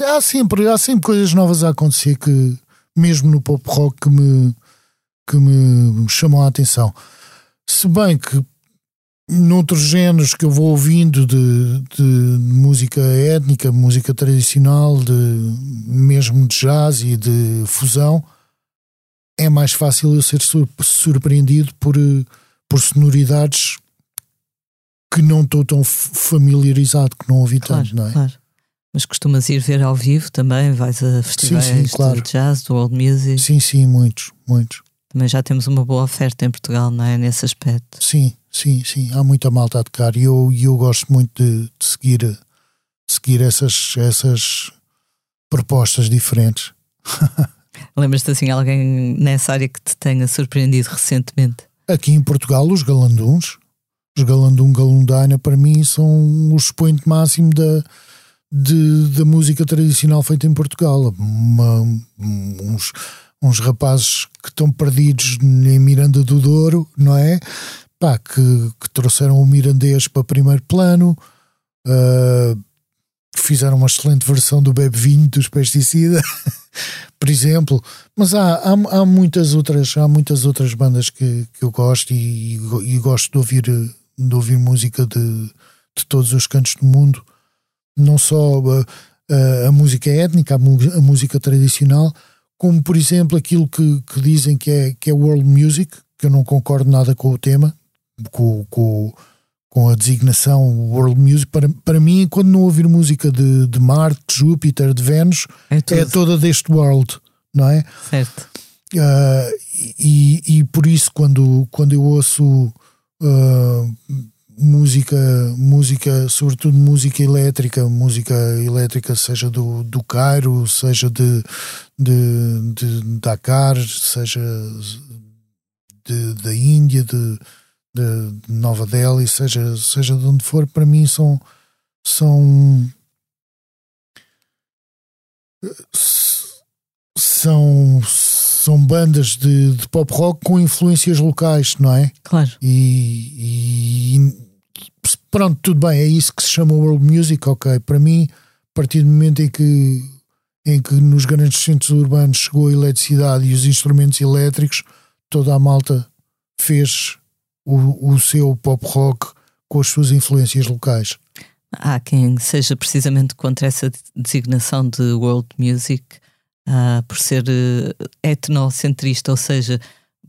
há, sempre, há sempre coisas novas a acontecer que, mesmo no pop rock, que me, que me chamam a atenção. Se bem que noutros géneros que eu vou ouvindo de, de música étnica, música tradicional, de, mesmo de jazz e de fusão, é mais fácil eu ser surpreendido por, por sonoridades que não estou tão familiarizado, que não ouvi claro, tanto, não é? Claro. Mas costumas ir ver ao vivo também? Vais a festivais sim, sim, claro. de jazz, do old music? Sim, sim, muitos, muitos. Também já temos uma boa oferta em Portugal, não é? Nesse aspecto. Sim, sim, sim. Há muita malta a tocar e eu, eu gosto muito de, de seguir, seguir essas, essas propostas diferentes. Lembras-te assim alguém nessa área que te tenha surpreendido recentemente? Aqui em Portugal, os galanduns os Galandum Galundaina, para mim, são o expoente máximo da, de, da música tradicional feita em Portugal. Uma, uns, uns rapazes que estão perdidos em Miranda do Douro, não é? Pá, que, que trouxeram o mirandês para primeiro plano, uh, fizeram uma excelente versão do Bebe Vinho dos Pesticida, por exemplo. Mas há, há, há, muitas outras, há muitas outras bandas que, que eu gosto e, e, e gosto de ouvir de ouvir música de, de todos os cantos do mundo, não só a, a, a música étnica, a, a, música tradicional, como por exemplo aquilo que, que, dizem que é, que é world music, que eu não concordo nada com o tema, com, com, com a designação world music. Para, para mim, quando não ouvir música de, de Marte, de Júpiter, de Vênus, é, é toda deste world, não é? Certo. Uh, e, e por isso, quando, quando eu ouço uh, música, música, sobretudo música elétrica, música elétrica seja do, do Cairo, seja de, de, de Dakar, seja de, da Índia, de, de Nova Delhi, seja, seja de onde for, para mim são são são são bandas de, de, pop rock com influências locais, não é? Claro. E, e, pronto, tudo bem, é isso que se chama world music, ok. Para mim, a partir do momento em que, em que nos grandes centros urbanos chegou a eletricidade e os instrumentos elétricos, toda a malta fez o, o seu pop rock com as suas influências locais. Há quem seja precisamente contra essa designação de world music uh, por ser uh, etnocentrista, ou seja,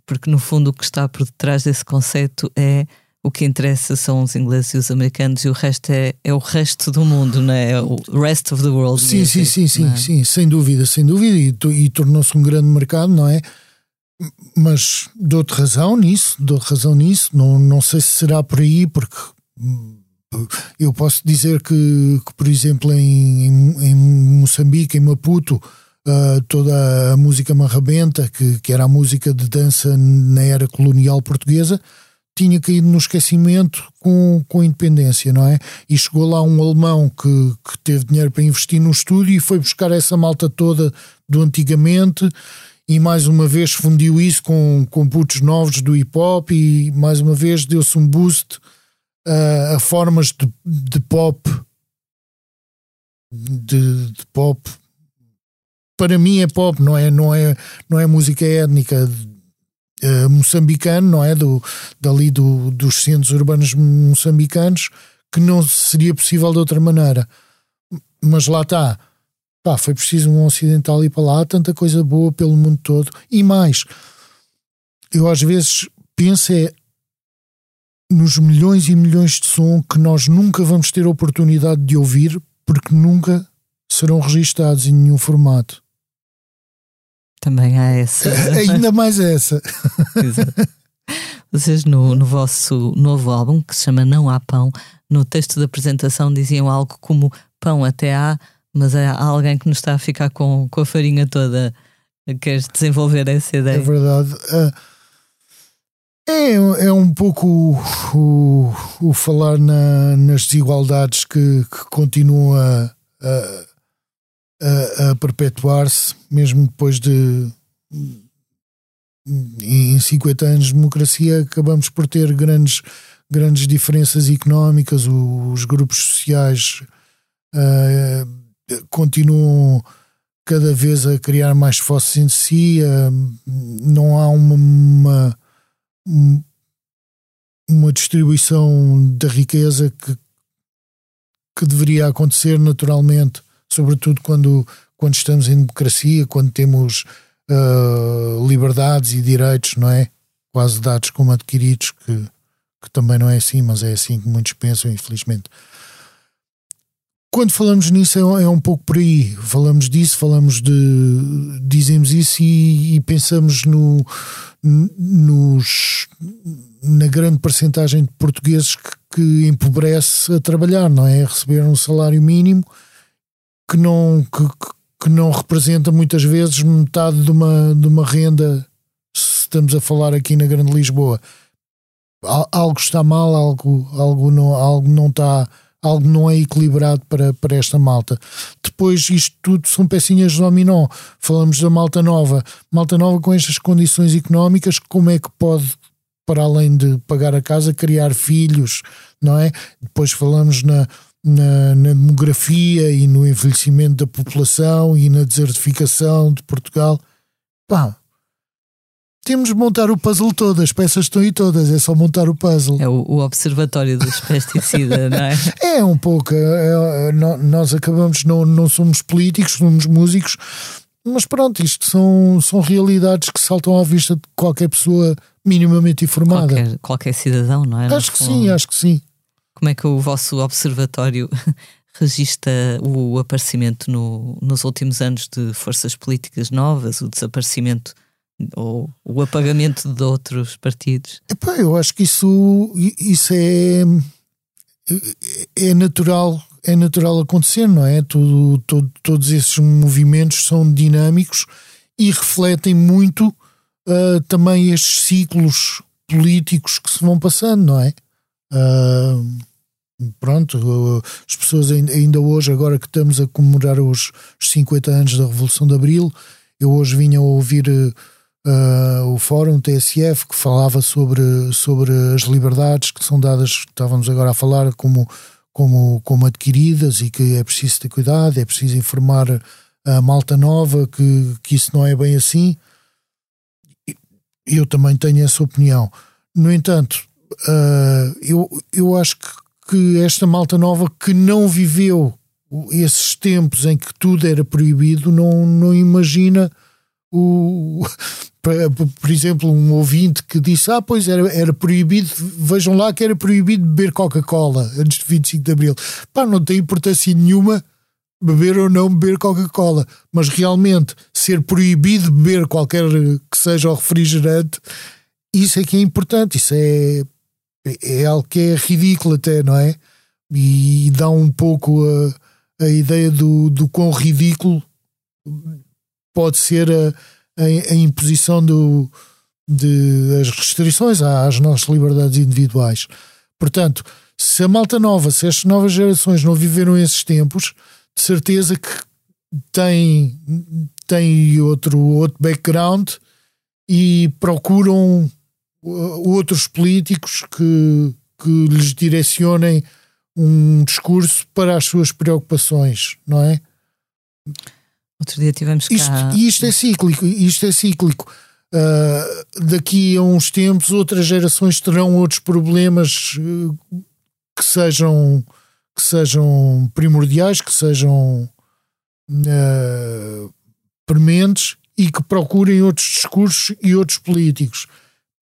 porque no fundo o que está por detrás desse conceito é o que interessa são os ingleses e os americanos e o resto é, é o resto do mundo, não é? O rest of the world. Sim, music, sim, sim, sim, é? sim, sem dúvida, sem dúvida, e, e tornou-se um grande mercado, não é? Mas dou-te razão nisso, dou-te razão nisso, não, não sei se será por aí, porque hum, eu posso dizer que, que por exemplo, em, em, em Moçambique, em Maputo, uh, toda a música marrabenta, que, que era a música de dança na era colonial portuguesa, tinha caído no esquecimento com, com a independência, não é? E chegou lá um alemão que, que teve dinheiro para investir no estúdio e foi buscar essa malta toda do antigamente e mais uma vez fundiu isso com, com putos novos do hip hop e mais uma vez deu-se um boost uh, a formas de, de pop de, de pop para mim é pop, não é, não é, não é música étnica uh, moçambicana, não é? Do, dali do, dos centros urbanos moçambicanos, que não seria possível de outra maneira. Mas lá está. Pá, foi preciso um ocidental ir para lá, tanta coisa boa pelo mundo todo. E mais, eu às vezes penso é nos milhões e milhões de som que nós nunca vamos ter a oportunidade de ouvir porque nunca serão registados em nenhum formato. Também há essa. Ainda mais essa. Exato. Vocês no, no vosso novo álbum, que se chama Não Há Pão, no texto da apresentação diziam algo como pão até há, mas há alguém que nos está a ficar com, com a farinha toda. Queres desenvolver essa ideia? É verdade. Uh, é, é um pouco o, o, o falar na, nas desigualdades que, que continuam a, a, a, a perpetuar-se, mesmo depois de em 50 anos de democracia acabamos por ter grandes, grandes diferenças económicas, os grupos sociais uh, continuam cada vez a criar mais fósseis em si, uh, não há uma, uma, uma distribuição da riqueza que, que deveria acontecer naturalmente, sobretudo quando, quando estamos em democracia, quando temos uh, liberdades e direitos, não é? Quase dados como adquiridos, que, que também não é assim, mas é assim que muitos pensam, infelizmente. Quando falamos nisso é, é um pouco por aí. Falamos disso, falamos de. dizemos isso e, e pensamos no, nos, na grande percentagem de portugueses que, que empobrece a trabalhar, não é? Receber um salário mínimo que não, que, que não representa muitas vezes metade de uma, de uma renda, se estamos a falar aqui na Grande Lisboa. Algo está mal, algo, algo, não, algo não está algo não é equilibrado para, para esta malta. Depois, isto tudo são pecinhas de dominó. Falamos da malta nova. Malta nova com estas condições económicas, como é que pode, para além de pagar a casa, criar filhos, não é? Depois falamos na, na, na, demografia e no envelhecimento da população e na desertificação de Portugal. Pá, temos de montar o puzzle todo, as peças estão aí todas, é só montar o puzzle. É o, o observatório dos pesticidas, não é? É um pouco, é, é, nós acabamos, não, não somos políticos, somos músicos, mas pronto, isto são, são realidades que saltam à vista de qualquer pessoa minimamente informada. Qualquer, qualquer cidadão, não é? Acho que sim, acho que sim. Como é que o vosso observatório registra o aparecimento no, nos últimos anos de forças políticas novas, o desaparecimento ou o apagamento de outros partidos? Epá, eu acho que isso, isso é, é natural é natural acontecer, não é? Tudo, todo, todos esses movimentos são dinâmicos e refletem muito uh, também estes ciclos políticos que se vão passando, não é? Pronto, as pessoas ainda hoje, agora que estamos a comemorar os 50 anos da Revolução de Abril, eu hoje vinha a ouvir uh, o fórum TSF que falava sobre, sobre as liberdades que são dadas, estávamos agora a falar como, como, como adquiridas e que é preciso ter cuidado, é preciso informar a malta nova que, que isso não é bem assim. Eu também tenho essa opinião. No entanto, uh, eu, eu acho que, que esta malta nova que não viveu esses tempos em que tudo era proibido não, não imagina o, por exemplo, um ouvinte que disse: Ah, pois era, era proibido, vejam lá que era proibido beber Coca-Cola antes de 25 de Abril. Pá, não tem importância nenhuma beber ou não beber Coca-Cola, mas realmente ser proibido beber qualquer que seja o refrigerante, isso é que é importante, isso é, é algo que é ridículo até, não é? E dá um pouco a, a ideia do, do quão ridículo pode ser a a, a imposição do, de as restrições às nossas liberdades individuais. Portanto, se a malta nova, se estas novas gerações não viveram esses tempos, de certeza que têm, têm outro, outro background e procuram outros políticos que, que lhes direcionem um discurso para as suas preocupações, não é? Outro dia tivemos cá... Isto, isto é cíclico, isto é cíclico. Uh, daqui a uns tempos outras gerações terão outros problemas uh, que sejam que sejam primordiais, que sejam uh, prementes e que procurem outros discursos e outros políticos.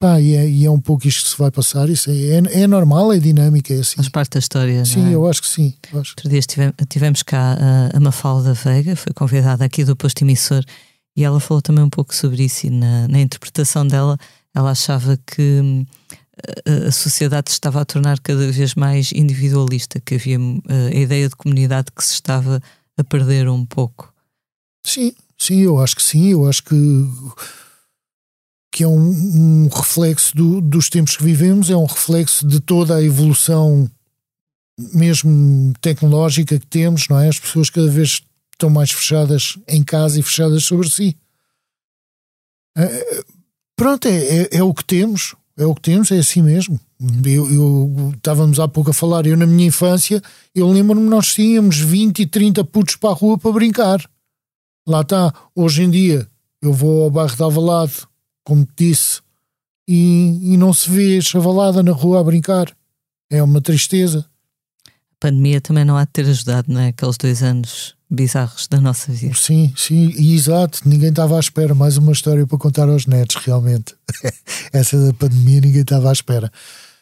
Pá, e é, e é um pouco isto que se vai passar. Isso é, é, é normal, é dinâmica, é assim. Faz parte da história. Sim, não é? eu acho que sim. acho. Outro dia tivemos cá a, a Mafalda Veiga, foi convidada aqui do posto emissor, e ela falou também um pouco sobre isso. E na, na interpretação dela, ela achava que hum, a, a sociedade se estava a tornar cada vez mais individualista, que havia hum, a ideia de comunidade que se estava a perder um pouco. Sim, sim, eu acho que sim. Eu acho que, que é um, um reflexo do- dos tempos que vivemos, é um reflexo de toda a evolução, mesmo tecnológica, que temos, não é? As pessoas cada vez estão mais fechadas em casa e fechadas sobre si. É, pronto, é, é, é o que temos, é o que temos, é assim mesmo. Eu, eu- estávamos há pouco a falar, eu na minha infância, eu lembro-me nós tínhamos 20 e 30 putos para a rua para brincar. Lá está, hoje em dia eu vou ao bairro de Alvalade, como te disse, e, e não se vê chavalada na rua a brincar. É uma tristeza. A pandemia também não há de ter ajudado, não é? Aqueles dois anos bizarros da nossa vida. Sim, sim, e exato, ninguém estava à espera. Mais uma história para contar aos netos, realmente. Essa da pandemia ninguém estava à espera.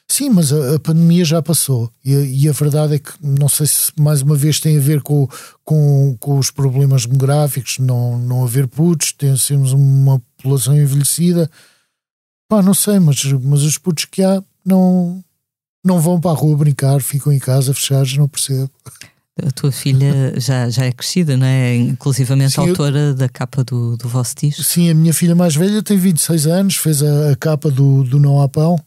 Sim, mas a, a pandemia já passou. E a, e a verdade é que, não sei se mais uma vez tem a ver com, com, com os problemas demográficos, não, não haver putos, tem- sermos uma população envelhecida. Pá, não sei, mas, mas os putos que há não, não vão para a rua brincar, ficam em casa fechados, não percebo. A tua filha já, já é crescida, não é? Inclusivamente Sim, eu- autora da capa do, do vosso disco. Sim, a minha filha mais velha tem 26 anos, fez a, a capa do, do Não Há Pão.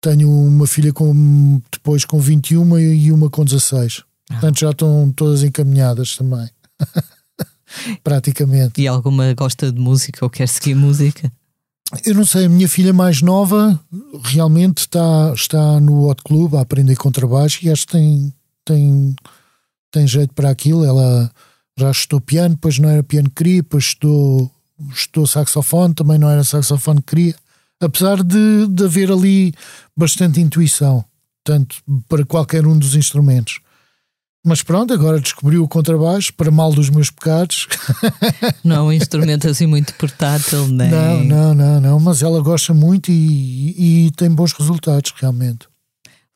Tenho uma filha com, depois com 21 e uma com 16. Portanto, já estão todas encaminhadas também. Praticamente. E alguma gosta de música ou quer seguir música? Eu não sei, a minha filha mais nova realmente está, está no Hot Club a aprender contrabaixo e acho que tem, tem, tem jeito para aquilo. Ela já estudou piano, depois não era piano que queria, depois estudou, estudou saxofone, também não era saxofone que queria. Apesar de, de haver ali bastante intuição, tanto para qualquer um dos instrumentos. Mas pronto, agora descobriu o contrabaixo, para mal dos meus pecados. Não é um instrumento assim muito portátil, nem. Não, não, não, não, mas ela gosta muito e, e tem bons resultados, realmente.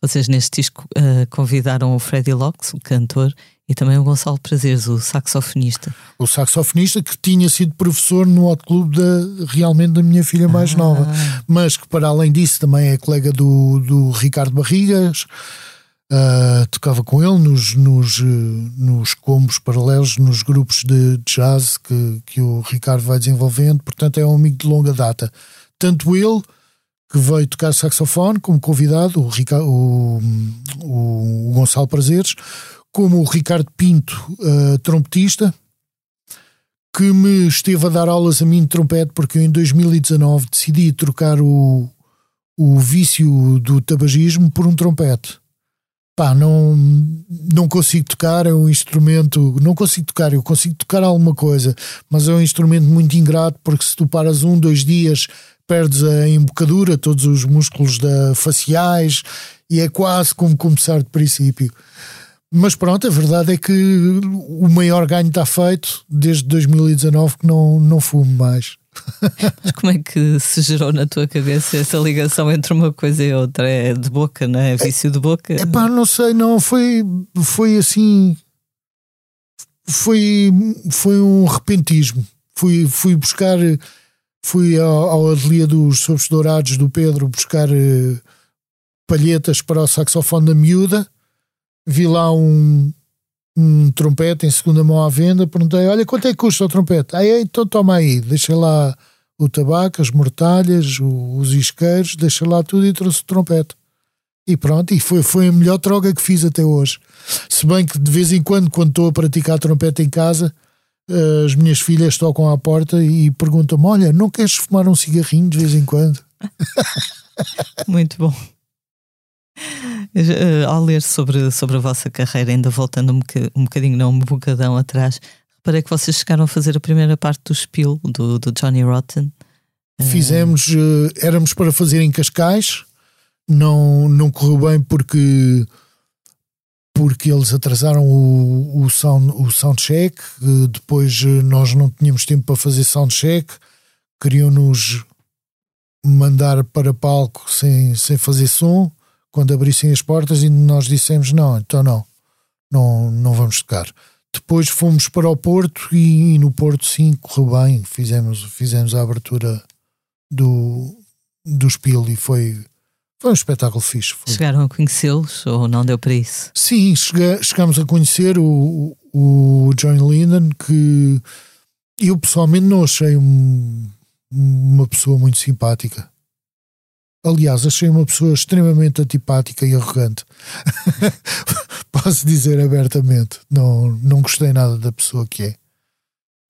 Vocês neste disco eh, convidaram o Freddy Locks, o cantor, e também o Gonçalo Prazeres, o saxofonista. O saxofonista que tinha sido professor no Hot Club da, realmente da minha filha mais nova, mas que para além disso também é colega do, do Ricardo Barrigas, ah, tocava com ele nos, nos, eh, nos combos paralelos, nos grupos de jazz que, que o Ricardo vai desenvolvendo, portanto é um amigo de longa data. Tanto ele que veio tocar saxofone como convidado, o, Rica- o, o- o Gonçalo Prazeres, como o Ricardo Pinto, eh, trompetista, que me esteve a dar aulas a mim de trompete, porque eu em 2019 decidi trocar o, o vício do tabagismo por um trompete. Pá, não, não consigo tocar, é um instrumento. Não consigo tocar, eu consigo tocar alguma coisa, mas é um instrumento muito ingrato porque se tu paras um, dois dias, perdes a embocadura, todos os músculos da, faciais e é quase como começar de princípio. Mas pronto, a verdade é que o maior ganho está feito desde 2019 que não, não fumo mais. Mas como é que se gerou na tua cabeça essa ligação entre uma coisa e outra? É de boca, não é? Vício de boca? Epá, não sei, não, foi, foi assim. Foi, foi um repentismo. Fui, fui buscar, fui ao, ao ateliê dos Sobres Dourados do Pedro buscar eh, palhetas para o saxofone da miúda. Vi lá um, um trompete em segunda mão à venda. Perguntei: Olha, quanto é que custa o trompete? Ah, então toma aí, deixa lá o tabaco, as mortalhas, os isqueiros, deixa lá tudo e trouxe o trompete. E pronto, e foi, foi a melhor droga que fiz até hoje. Se bem que de vez em quando, quando estou a praticar trompete em casa, eh, as minhas filhas tocam à porta e perguntam-me: Olha, não queres fumar um cigarrinho de vez em quando? Muito bom. Eh, Ao ler sobre, sobre a vossa carreira, ainda voltando um, boca- um bocadinho, não um bocadão atrás, reparei que vocês chegaram a fazer a primeira parte do Spiel, do, do Johnny Rotten. Fizemos, eh, éramos para fazer em Cascais, não, não correu bem porque porque eles atrasaram o, o, sound, o soundcheck, eh, depois eh, nós não tínhamos tempo para fazer soundcheck, queriam-nos mandar para palco sem, sem fazer som quando abrissem as portas e nós dissemos não, então não, não, não vamos tocar. Depois fomos para o Porto e, e no Porto sim, correu bem, fizemos, fizemos a abertura do, do Spiel e foi, foi um espetáculo fixe. Foi. Chegaram a conhecê-los ou não deu para isso? Sim, chega, chegámos a conhecer o, o John Lennon, que eu pessoalmente não achei um, uma pessoa muito simpática. Aliás, achei uma pessoa extremamente antipática e arrogante. Posso dizer abertamente. Não, não gostei nada da pessoa que é.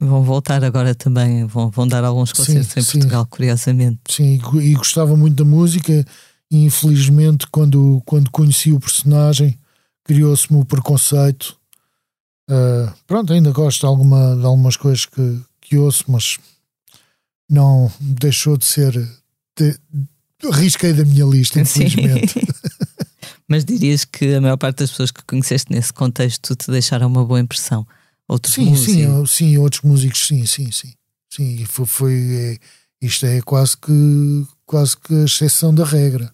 Vão voltar agora também, vão, vão dar alguns concertos Sim, em sim. Portugal, curiosamente. Sim, e go- e gostava muito da música. E infelizmente, quando, quando conheci o personagem, criou-se-me o preconceito. Ah, pronto, ainda gosto de, alguma, de algumas coisas que, que ouço, mas não deixou de ser. De, risquei da minha lista, infelizmente. Mas dirias que a maior parte das pessoas que conheceste nesse contexto te deixaram uma boa impressão? Outros Sim, músicos? sim, sim, outros músicos, sim, sim, sim. Sim, foi, foi é, isto é quase que quase que a exceção da regra.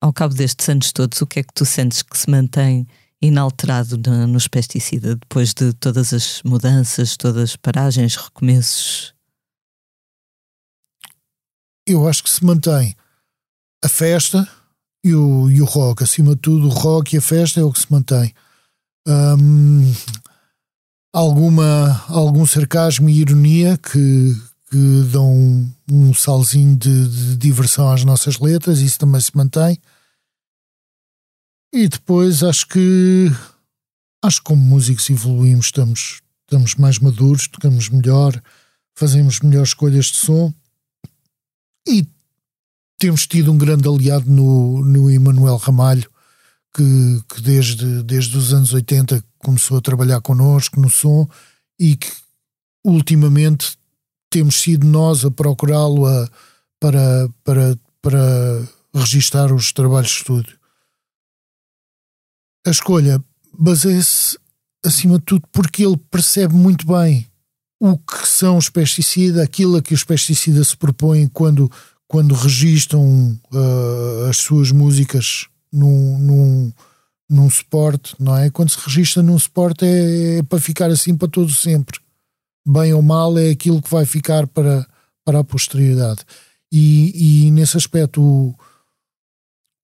Ao cabo destes anos todos, o que é que tu sentes que se mantém inalterado na- nos pesticida depois de todas as mudanças, todas as paragens, recomeços? Eu acho que se mantém a festa e o, e o rock. Acima de tudo, o rock e a festa é o que se mantém. Hum, alguma, algum sarcasmo e ironia que, que dão um, um salzinho de, de diversão às nossas letras, isso também se mantém. E depois acho que acho que como músicos evoluímos, estamos, estamos mais maduros, tocamos melhor, fazemos melhores escolhas de som e temos tido um grande aliado no, no Emanuel Ramalho, que, que desde, desde os anos 80 começou a trabalhar connosco no som e que ultimamente temos sido nós a procurá-lo para, para, para registar os trabalhos de estúdio. A escolha baseia-se, acima de tudo, porque ele percebe muito bem o que são os pesticidas, aquilo a que os pesticidas se propõem quando, quando registram ah, as suas músicas num, num, num suporte, não é? Quando se registra num suporte é, é para ficar assim para todo sempre. Bem ou mal é aquilo que vai ficar para, para a posterioridade. E, e nesse aspecto o,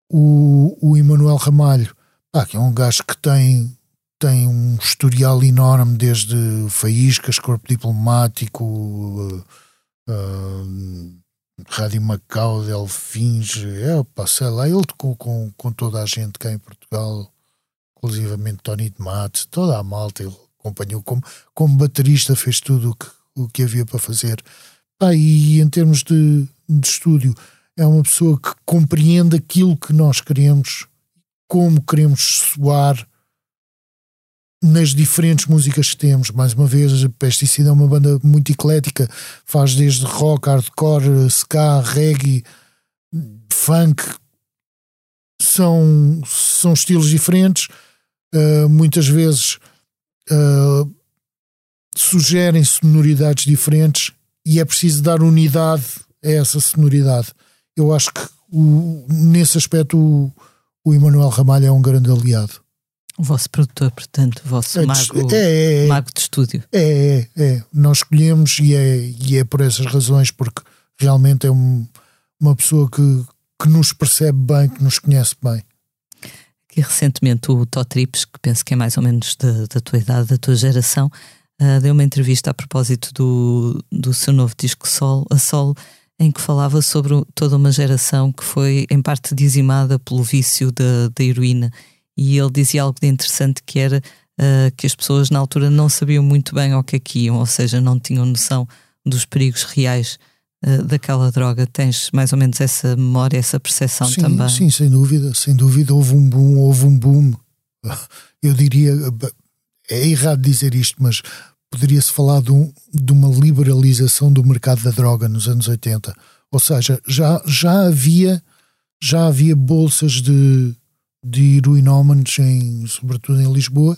o, o Emanuel Ramalho, pá, que é um gajo que tem tem um historial enorme desde Faíscas, Corpo Diplomático, uh, uh, Rádio Macau, Delfins, é, pá, sei lá, ele tocou com, com toda a gente cá em Portugal, inclusivamente Tony de Matos, toda a malta, ele acompanhou como, como baterista, fez tudo o que, o que havia para fazer. Pá, e em termos de, de estúdio, é uma pessoa que compreende aquilo que nós queremos, como queremos soar nas diferentes músicas que temos. Mais uma vez, Pesticida é uma banda muito eclética, faz desde rock, hardcore, ska, reggae, funk. São, são estilos diferentes, uh, muitas vezes uh, sugerem sonoridades diferentes e é preciso dar unidade a essa sonoridade. Eu acho que o, nesse aspecto o, o Emanuel Ramalho é um grande aliado. O vosso produtor, portanto, o vosso É, mago, é, é, mago de estúdio. é, é, é. Nós escolhemos e é, e é por essas razões, porque realmente é um- uma pessoa que, que nos percebe bem, que nos conhece bem. que recentemente o Tó Trips, que penso que é mais ou menos da, da tua idade, da tua geração, ah, deu uma entrevista a propósito do, do seu novo disco Sol, a Sol, em que falava sobre toda uma geração que foi em parte dizimada pelo vício da, da heroína. E ele dizia algo de interessante que era ah, que as pessoas na altura não sabiam muito bem ao que é que iam, ou seja, não tinham noção dos perigos reais ah, daquela droga. Tens mais ou menos essa memória, essa percepção sim, também? sim, sem dúvida, sem dúvida houve um boom, houve um boom. Eu diria, é errado dizer isto, mas poderia-se falar de, um- de uma liberalização do mercado da droga nos anos 80. Ou seja, já, já havia já havia bolsas de, de heroinómanos, em, sobretudo em Lisboa,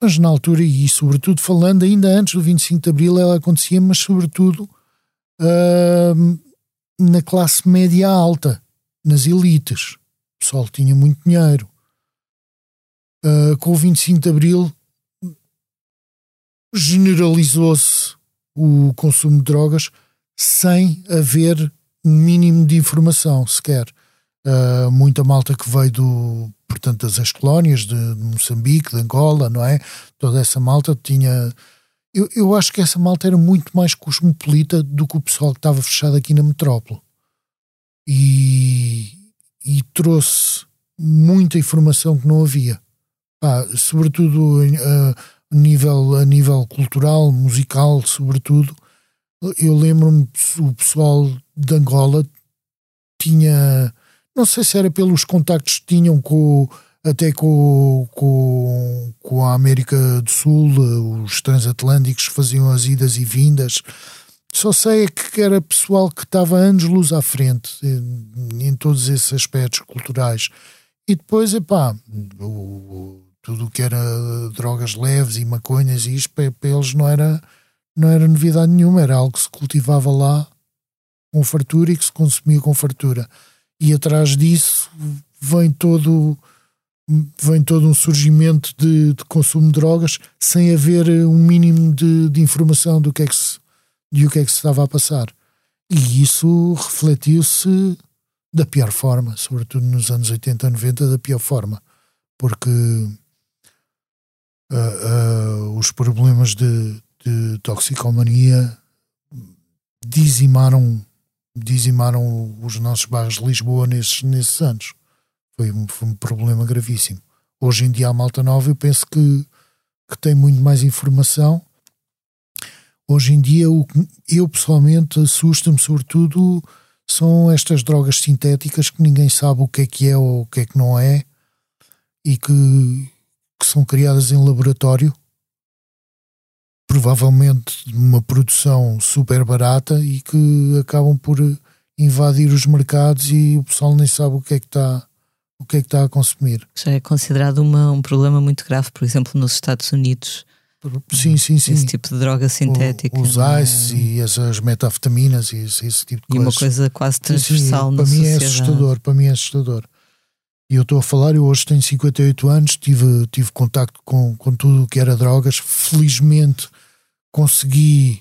mas na altura, e sobretudo falando ainda antes do 25 de Abril, ela acontecia, mas sobretudo ahm, na classe média alta, nas elites. O pessoal tinha muito dinheiro. Uh, com o 25 de Abril generalizou-se o consumo de drogas sem haver um mínimo de informação sequer. Uh, muita malta que veio do, portanto, das ex-colónias de Moçambique, de Angola, não é? Toda essa malta tinha. Eu, eu acho que essa malta era muito mais cosmopolita do que o pessoal que estava fechado aqui na metrópole. E, e trouxe muita informação que não havia. Pá, sobretudo a, nível, a nível cultural, musical, sobretudo. Eu lembro-me, o pessoal de Angola tinha não sei se era pelos contactos que tinham com, até com, com, com a América do Sul, os transatlânticos faziam as idas e vindas. Só sei é que era pessoal que estava anos-luz à frente em, em, todos esses aspectos culturais. E depois, epá, o, tudo o que era drogas leves e maconhas e isto para, para eles não era, não era novidade nenhuma, era algo que se cultivava lá com fartura e que se consumia com fartura e atrás disso vem todo vem todo um surgimento de, de consumo de drogas sem haver um mínimo de, de, informação do que é que se, de o que é que se estava a passar. E isso refletiu-se da pior forma, sobretudo nos anos 80, 90, da pior forma, porque uh, uh, os problemas de, de toxicomania dizimaram dizimaram os nossos bairros de Lisboa nesses, nesses anos. Foi um, foi um problema gravíssimo. Hoje em dia a Malta Nova eu penso que, que tem muito mais informação. Hoje em dia o eu pessoalmente assusta-me sobretudo são estas drogas sintéticas que ninguém sabe o que é que é ou o que é que não é e que, que são criadas em laboratório provavelmente uma produção super barata e que acabam por invadir os mercados e o pessoal nem sabe o que é que está o que é que está a consumir. Já é considerado uma, um problema muito grave, por exemplo, nos Estados Unidos. Sim, sim, sim. Esse tipo de droga sintética. O, os ice e as, as metafetaminas e esse, esse tipo de coisas. E uma coisa quase transversal sim, sim, para mim sociedade. é assustador, para mim é assustador. E eu estou a falar, eu hoje tenho 58 anos, tive, tive contacto com, com tudo o que era drogas. Felizmente consegui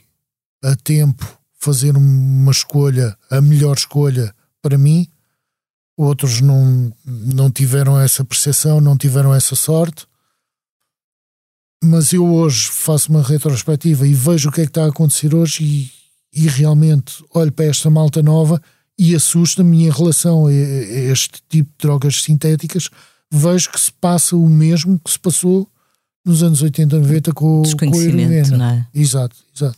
a tempo fazer uma escolha, a melhor escolha para mim. Outros não, não tiveram essa percepção, não tiveram essa sorte. Mas eu hoje faço uma retrospectiva e vejo o que é que está a acontecer hoje e, e realmente olho para esta malta nova e assusta-me em relação a, este tipo de drogas sintéticas. Vejo que se passa o mesmo que se passou nos anos 80, 90 com, com a. Não é? Exato, exato.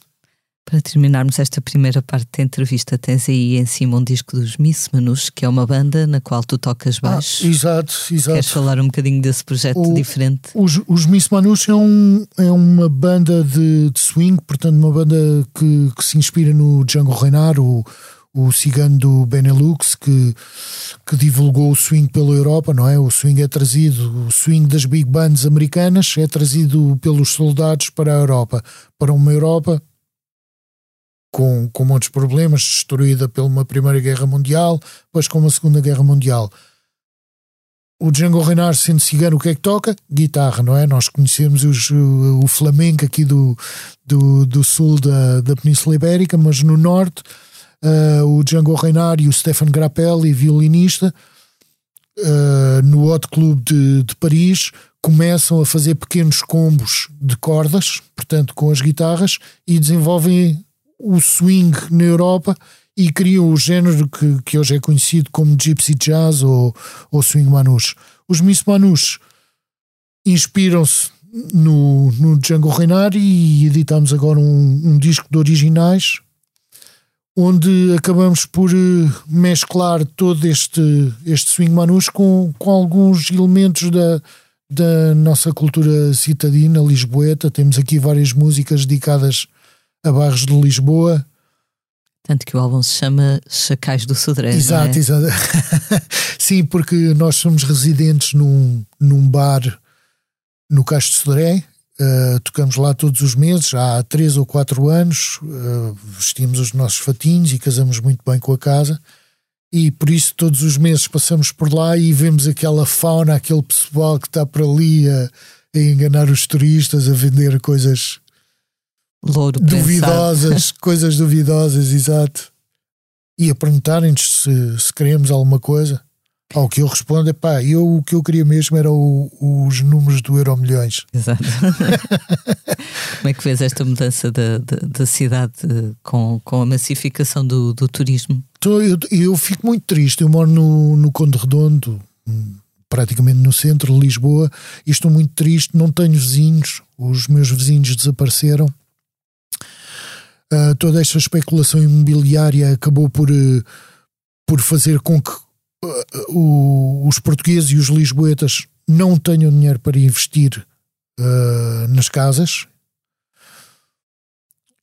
Para terminarmos esta primeira parte da entrevista, tens aí em cima um disco dos Miss Manus, que é uma banda na qual tu tocas ah, baixo. Ah, exato, exato. Queres falar um bocadinho desse projeto o, diferente? Os, os Miss Manus é, um, é uma banda de, de swing, portanto, uma banda que, que se inspira no Django Reinhardt, o, cigano do Benelux que, que divulgou o swing pela Europa, não é? O swing é trazido, o swing das big bands americanas é trazido pelos soldados para a Europa, para uma Europa com, com muitos problemas, destruída pela uma Primeira Guerra Mundial, depois com uma Segunda Guerra Mundial. O Django Reinhardt, sendo cigano, o que é que toca? Guitarra, não é? Nós conhecemos os, o, o flamenco aqui do, do, do sul da, da Península Ibérica, mas no norte uh, o Django Reinhardt e o Stefan Grappelli, violinista, uh, no Hot Club de, de Paris, começam a fazer pequenos combos de cordas, portanto com as guitarras, e desenvolvem o swing na Europa e criam o género que, que hoje é conhecido como Gypsy Jazz ou, ou Swing Manouche. Os Miss Manouche inspiram-se no, no Django Reinhardt e editamos agora um, um disco de originais onde acabamos por eh, mesclar todo este, este swing manus com, com alguns elementos da, da nossa cultura citadina, lisboeta. Temos aqui várias músicas dedicadas a bairros de Lisboa. Tanto que o álbum se chama Chacais do Sodré. Exato, é? exato. Sim, porque nós somos residentes num, num bar no Castro de Sodré, Uh, tocamos lá todos os meses, há três ou quatro anos, uh, vestimos os nossos fatinhos e casamos muito bem com a casa. E por isso todos os meses passamos por lá e vemos aquela fauna, aquele pessoal que está por ali a, a enganar os turistas, a vender coisas Louro duvidosas, coisas duvidosas, exato. E a perguntarem-nos se, se queremos alguma coisa. Ao que eu respondo é pá, eu, o que eu queria mesmo era o, os números do Euro Milhões. Exato. Como é que vês esta mudança da, da, da cidade com, com a massificação do, do turismo? Então, eu, eu fico muito triste. Eu moro no, no Conde Redondo, praticamente no centro de Lisboa, e estou muito triste. Não tenho vizinhos, os meus vizinhos desapareceram. Uh, toda esta especulação imobiliária acabou por, uh, por fazer com que uh, os portugueses e os lisboetas não tenham dinheiro para investir nas casas.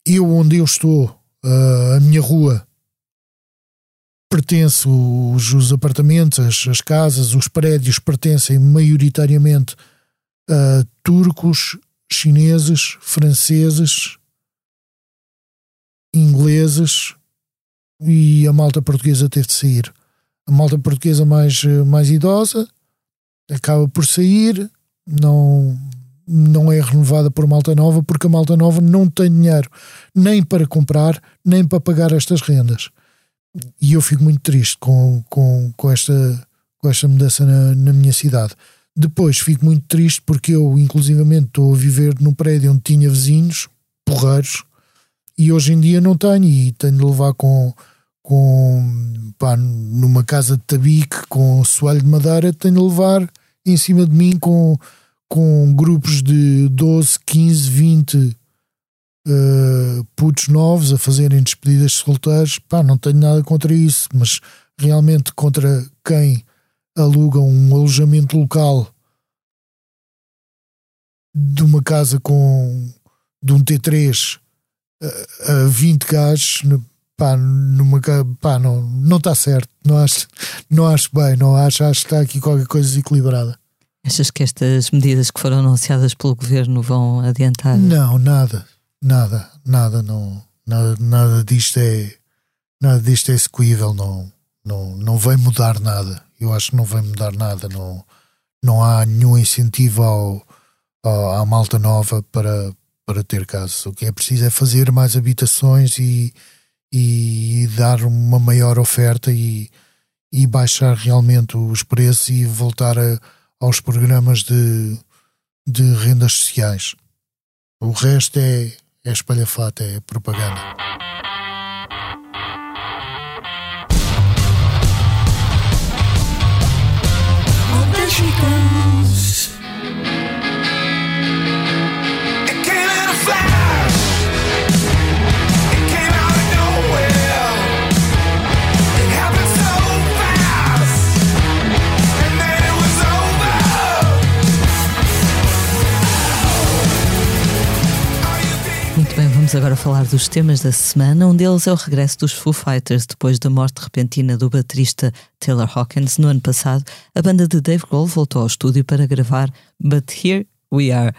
Eu, onde eu estou, a minha rua, pertence, os, os apartamentos, as, as, casas, os prédios pertencem maioritariamente a turcos, chineses, franceses, ingleses e a malta portuguesa teve de sair. A malta portuguesa mais, mais idosa acaba por sair, não, não é renovada por malta nova, porque a malta nova não tem dinheiro nem para comprar, nem para pagar estas rendas. E eu fico muito triste com, com, com, esta, com esta mudança na, na minha cidade. Depois fico muito triste porque eu, inclusivamente, estou a viver num prédio onde tinha vizinhos, porreiros, e hoje em dia não tenho e tenho de levar com, com pá, numa casa de tabique com soalho de madeira, tenho de levar em cima de mim com, com grupos de 12, 15, 20 uh, putos novos a fazerem despedidas de solteiros. Pá, não tenho nada contra isso, mas realmente contra quem aluga um alojamento local de uma casa com de um T3 a 20 gajos, pá, numa, pá, não, não está certo. Não acho, não acho bem, não acho, acho que está aqui qualquer coisa desequilibrada. Achas que estas medidas que foram anunciadas pelo governo vão adiantar? Não, nada, nada, nada, não, nada, nada disto é nada disto é execuível, não, não, não vai mudar nada. Eu acho que não vai mudar nada, não, não há nenhum incentivo ao, ao à malta nova para, para ter casa. O que é preciso é fazer mais habitações e, e dar uma maior oferta e, e baixar realmente os preços e voltar a, aos programas de, de rendas sociais. O resto é, é espalhafata, é propaganda. Vamos agora falar dos temas da semana. Um deles é o regresso dos Foo Fighters depois da morte repentina do baterista Taylor Hawkins no ano passado. A banda de Dave Grohl voltou ao estúdio para gravar But Here We Are,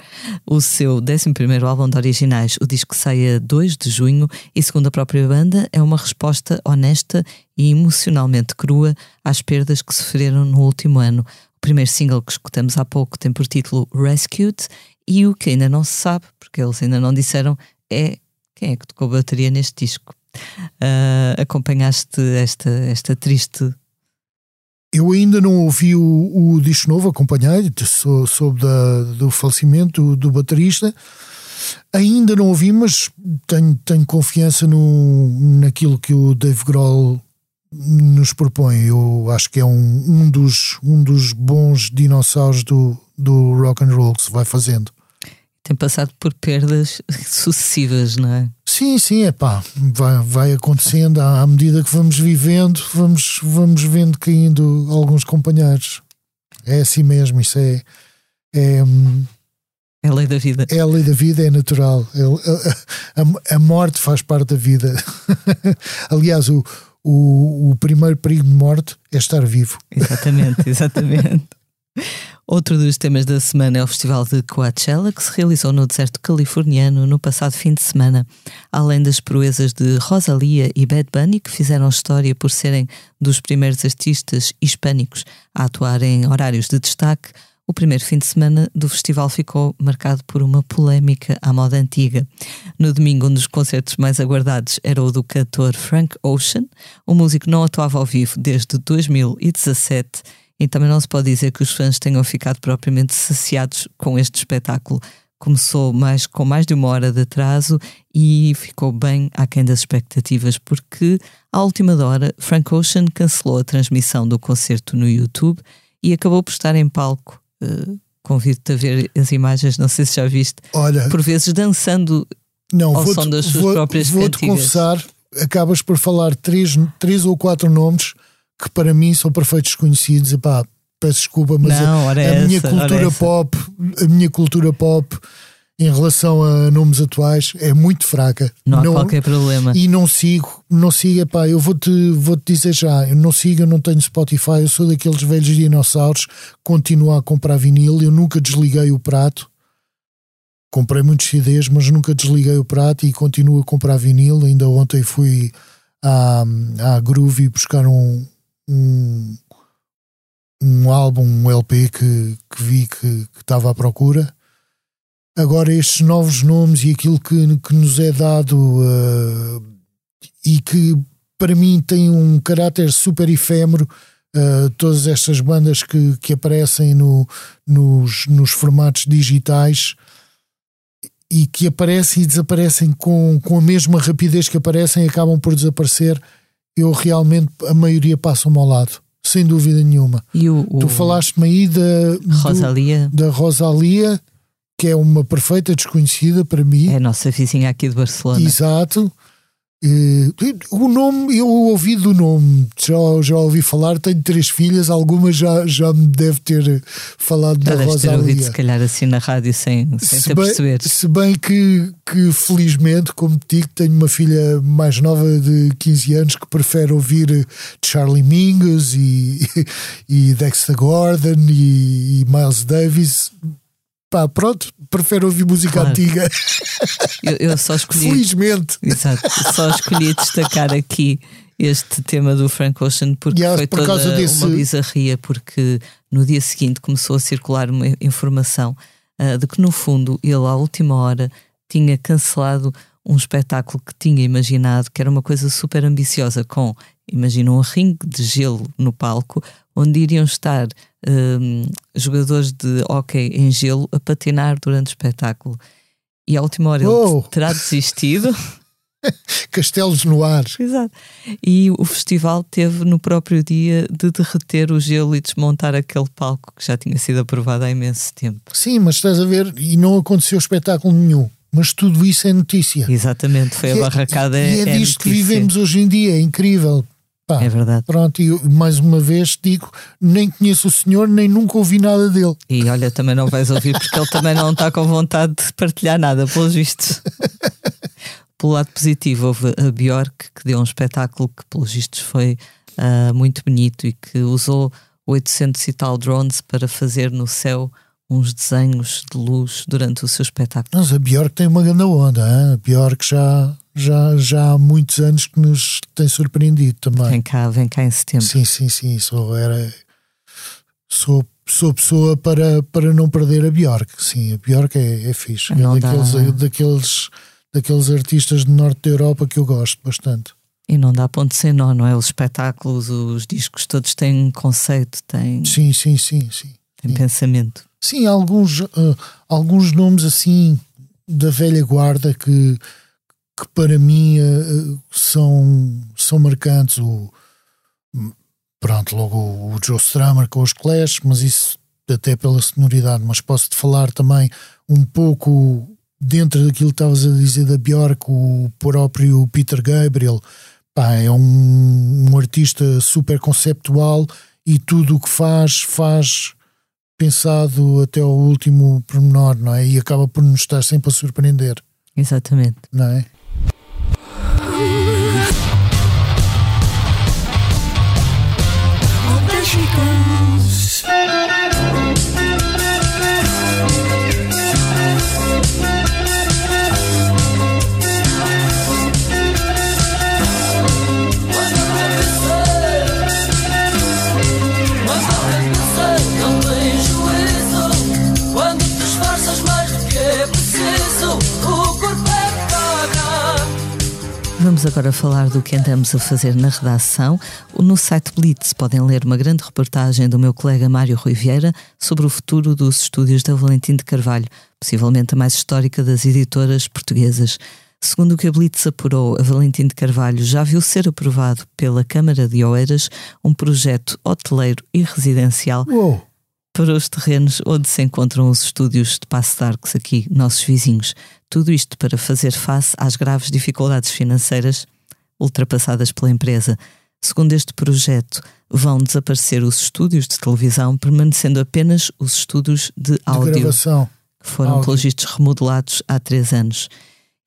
o seu 11 álbum de originais. O disco sai a 2 de junho e, segundo a própria banda, é uma resposta honesta e emocionalmente crua às perdas que sofreram no último ano. O primeiro single que escutamos há pouco tem por título Rescued e o que ainda não se sabe, porque eles ainda não disseram, é quem é que tocou bateria neste disco. Uh, acompanhaste esta, esta triste. Eu ainda não ouvi o, o disco novo, acompanhei, soube da, do falecimento do baterista. Ainda não ouvi, mas tenho, tenho confiança no, naquilo que o Dave Grohl nos propõe. Eu acho que é um, um, dos, um dos bons dinossauros do, do rock and roll que se vai fazendo tem passado por perdas sucessivas, não é? Sim, sim, é pá, vai, vai acontecendo à, à medida que vamos vivendo, vamos, vamos vendo caindo alguns companheiros. É assim mesmo, isso é. É, é a lei da vida. É a lei da vida, é natural. É, a, a, a morte faz parte da vida. Aliás, o, o, o primeiro perigo de morte é estar vivo. Exatamente, exatamente. Outro dos temas da semana é o Festival de Coachella, que se realizou no deserto californiano no passado fim de semana. Além das proezas de Rosalia e Bad Bunny, que fizeram história por serem dos primeiros artistas hispânicos a atuar em horários de destaque, o primeiro fim de semana do festival ficou marcado por uma polémica à moda antiga. No domingo, um dos concertos mais aguardados era o do cantor Frank Ocean. O músico não atuava ao vivo desde 2017 e também não se pode dizer que os fãs tenham ficado propriamente saciados com este espetáculo. Começou mais com mais de uma hora de atraso e ficou bem aquém das expectativas, porque à última hora Frank Ocean cancelou a transmissão do concerto no YouTube e acabou por estar em palco. Uh, Convido-te a ver as imagens, não sei se já viste. Olha, por vezes dançando não, ao vou som das suas vou, próprias Vou-te cantigas. confessar, acabas por falar três, três ou quatro nomes que para mim são perfeitos desconhecidos. Epá, peço desculpa, mas Não, a, a minha essa, ora cultura pop, a minha cultura pop em relação a nomes atuais é muito fraca. Não há qualquer problema. E não sigo, não sigo, epá, eu vou-te vou -te dizer já, eu não sigo, eu não tenho Spotify, eu sou daqueles velhos dinossauros, continuo a comprar vinil, eu nunca desliguei o prato. Comprei muitos CDs, mas nunca desliguei o prato e continuo a comprar vinil. Ainda ontem fui à, à Groovy buscar um, um, um álbum, um LP que, que vi que, estava à procura. Agora, estes novos nomes e aquilo que, que nos é dado uh, e que para mim tem um caráter super efêmero, uh, todas estas bandas que, que aparecem no, nos, nos formatos digitais e que aparecem e desaparecem com, com a mesma rapidez que aparecem acabam por desaparecer, eu realmente, a maioria passam-me ao lado, sem dúvida nenhuma. E o, o Tu falaste-me aí da, do- Rosalia da Rosalia, que é uma perfeita desconhecida para mim. é a nossa vizinha aqui de Barcelona. Exato. Eh, o nome, eu ouvi do nome, já, já ouvi falar, tenho três filhas, algumas já, já me deve ter falado Já da deves ter ouvido, se calhar, assim na rádio sem, sem te Se bem, aperceber. se bem que, que felizmente, como te digo, tenho uma filha mais nova de 15 anos que prefere ouvir Charlie Mingus e, e Dexter Gordon e, e Miles Davis. Pá, pronto, prefere ouvir música Claro. antiga. Eu, eu só escolhi. Felizmente. Exato, só escolhi destacar aqui este tema do Frank Ocean porque é foi por toda desse- uma bizarria, porque no dia seguinte começou a circular uma informação ah, de que no fundo ele à última hora tinha cancelado um espetáculo que tinha imaginado que era uma coisa super ambiciosa com, imagina um ringue de gelo no palco onde iriam estar hum, jogadores de hóquei em gelo a patinar durante o espetáculo e à última hora Oh! ele terá desistido Castelos no ar. Exato. E o festival teve no próprio dia de derreter o gelo e desmontar aquele palco que já tinha sido aprovado há imenso tempo. Sim, mas estás a ver, e não aconteceu espetáculo nenhum. Mas tudo isso é notícia. Exatamente, foi a E é- barracada. E é, é disto que vivemos hoje em dia, é incrível. Pá, É verdade. Pronto, e eu, mais uma vez digo, nem conheço o senhor, nem nunca ouvi nada dele. E olha, também não vais ouvir porque ele também não está com vontade de partilhar nada, pelos vistos. Pelo lado positivo, houve a Bjork que deu um espetáculo que, pelos vistos, foi ah, muito bonito e que usou 800 e tal drones para fazer no céu uns desenhos de luz durante o seu espetáculo. Mas a Bjork tem uma grande onda, hein? a Bjork já, já, já há muitos anos que nos tem surpreendido também. Vem cá, vem cá em setembro. Sim, sim, sim. Sou, era, sou, sou pessoa para, para não perder a Bjork. Sim, a Bjork é, é fixe. É Não dá- daqueles, daqueles, daqueles artistas do norte da Europa que eu gosto bastante. E não dá ponto sem nó, não é? Os espetáculos, os discos todos têm conceito, têm, Sim, sim, sim, sim. têm pensamento. Sim, alguns, eh, alguns nomes assim da velha guarda que, que para mim eh, são, são marcantes. O, pronto, logo o, o Joe Strummer com os Clash, mas isso até pela sonoridade. Mas posso-te falar também um pouco dentro daquilo que estavas a dizer da Bjork, o próprio Peter Gabriel. Pá, é um, um artista super conceptual e tudo o que faz, faz pensado até ao último pormenor, não é? E acaba por nos estar sempre a surpreender, Exatamente. não é? Agora falar do que andamos a fazer na redação. No site Blitz podem ler uma grande reportagem do meu colega Mário Rui Vieira sobre o futuro dos estúdios da Valentim de Carvalho, possivelmente a mais histórica das editoras portuguesas. Segundo o que a Blitz apurou, a Valentim de Carvalho já viu ser aprovado pela Câmara de Oeiras um projeto hoteleiro e residencial Uou. Para os terrenos onde se encontram os estúdios de Passo de Arcos, aqui, nossos vizinhos. Tudo isto para fazer face às graves dificuldades financeiras ultrapassadas pela empresa. Segundo este projeto, vão desaparecer os estúdios de televisão, permanecendo apenas os estúdios de de áudio, gravação. que foram, áudio. pelos vistos, remodelados há três anos.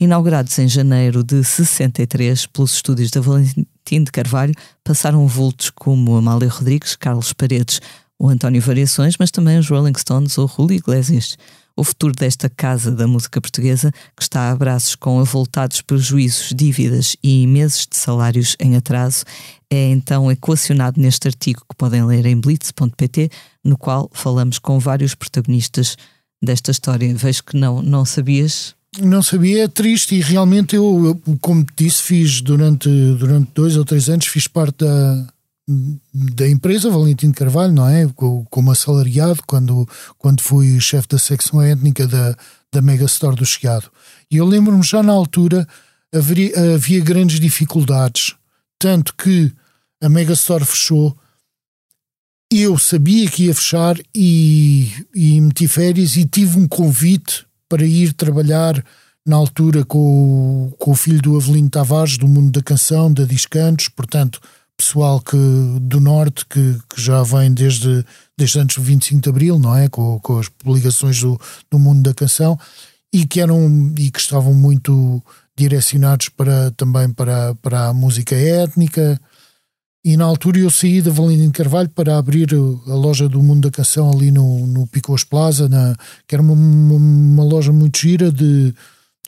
Inaugurados em janeiro de 63 pelos estúdios da Valentim de Carvalho, passaram vultos como Amália Rodrigues, Carlos Paredes ou António Variações, mas também os Rolling Stones ou Julio Iglesias. O futuro desta casa da música portuguesa, que está a braços com avultados prejuízos, dívidas e meses de salários em atraso, é então equacionado neste artigo que podem ler em blitz.pt, no qual falamos com vários protagonistas desta história. Vejo que não, não sabias. Não sabia, é triste e realmente eu, eu, como te disse, fiz durante, durante dois ou três anos, fiz parte da, da empresa Valentim Carvalho, não é? Co- Como assalariado, quando, quando fui chefe da secção étnica da, da Megastore do Chiado. E eu lembro-me já na altura haveria, havia grandes dificuldades, tanto que a Megastore fechou. Eu sabia que ia fechar e, e meti férias e tive um convite para ir trabalhar na altura com, o- com o filho do Avelino Tavares, do mundo da canção, da Discantos, portanto, pessoal que, do Norte que, que já vem desde, desde antes do 25 de Abril, não é? Com, com as publicações do, do mundo da canção e que eram e que estavam muito direcionados para, também para, para a música étnica. E na altura eu saí da Valentim de Carvalho para abrir a loja do Mundo da Canção ali no, no Picos Plaza, na, que era uma, uma, uma loja muito gira de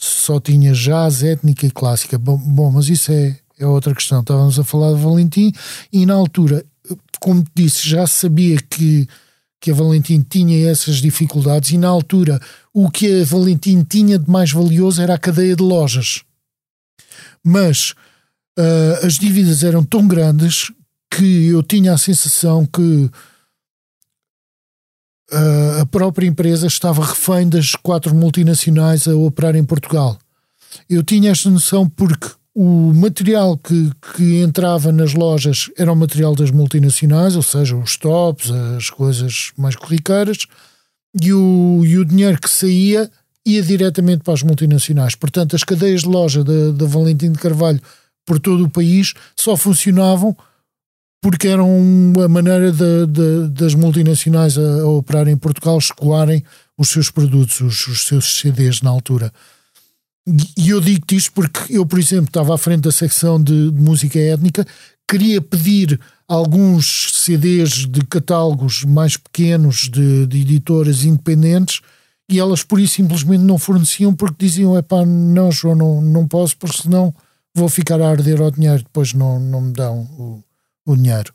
só tinha jazz, étnica e clássica. Bom, bom, mas isso é, é outra questão. Estávamos a falar de Valentim e na altura, como disse, já sabia que, que a Valentim tinha essas dificuldades e na altura o que a Valentim tinha de mais valioso era a cadeia de lojas. Mas ah, as dívidas eram tão grandes que eu tinha a sensação que ah, a própria empresa estava refém das quatro multinacionais a operar em Portugal. Eu tinha esta noção porque o material que, que entrava nas lojas era o material das multinacionais, ou seja, os tops, as coisas mais corriqueiras, e o, e o dinheiro que saía ia diretamente para as multinacionais. Portanto, as cadeias de loja da, da Valentim de Carvalho por todo o país só funcionavam porque eram a maneira de- de- das multinacionais a, a operar em Portugal escoarem os seus produtos, os, os seus CDs na altura. E- eu digo-te isto porque eu, por exemplo, estava à frente da secção de, de música étnica, queria pedir alguns CDs de catálogos mais pequenos de, de editoras independentes e elas por isso simplesmente não forneciam porque diziam: é pá, não, João, não, não posso, porque senão vou ficar a arder ao dinheiro, depois não, não me dão o, o dinheiro.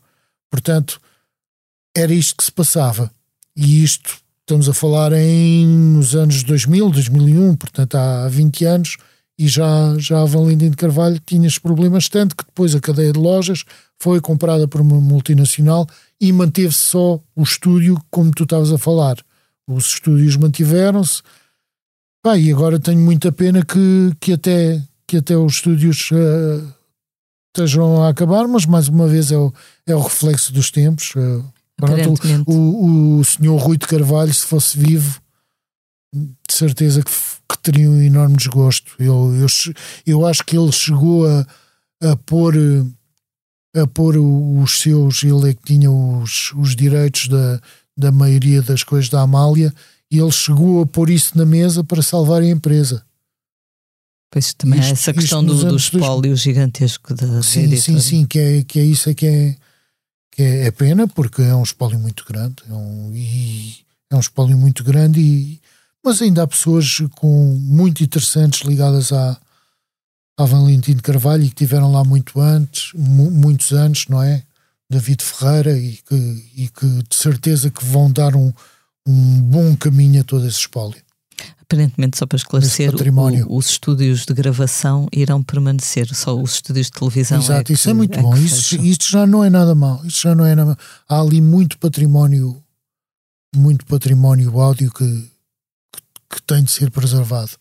Portanto, era isto que se passava. E isto estamos a falar em nos anos 2000, 2001, portanto há 20 anos, e já, já a Valentim de Carvalho tinha estes problemas, tanto que depois a cadeia de lojas foi comprada por uma multinacional e manteve-se só o estúdio, como tu estavas a falar. Os estúdios mantiveram-se. E agora tenho muita pena que, que, até, que até os estúdios eh, estejam a acabar, mas mais uma vez é o, é o reflexo dos tempos. eh, pronto, o, o senhor Rui de Carvalho, se fosse vivo, de certeza que, que teria um enorme desgosto. Eu, eu, eu acho que ele chegou a, a pôr a pôr os seus, ele é que tinha os, os direitos da, da maioria das coisas da Amália, e ele chegou a pôr isso na mesa para salvar a empresa. Pois também Isto- essa questão do, do espólio gigantesco da, Sim, sim, sim, que é, que é isso é que é, que é, é pena, porque é um espólio muito grande, é um, e é um espólio muito grande, e, mas ainda há pessoas com muito interessantes ligadas à, à de Carvalho e que tiveram lá muito antes, mu- muitos anos, não é? David Ferreira, e que, e que de certeza que vão dar um, um bom caminho a todo esse espólio. Aparentemente, só para esclarecer, o- os estúdios de gravação irão permanecer, só os estúdios de televisão. Exato, é isso que- é muito é bom. Isto, isto já não é nada mau. Isto já não é nada. Há ali muito património, muito património áudio que, que, que tem de ser preservado.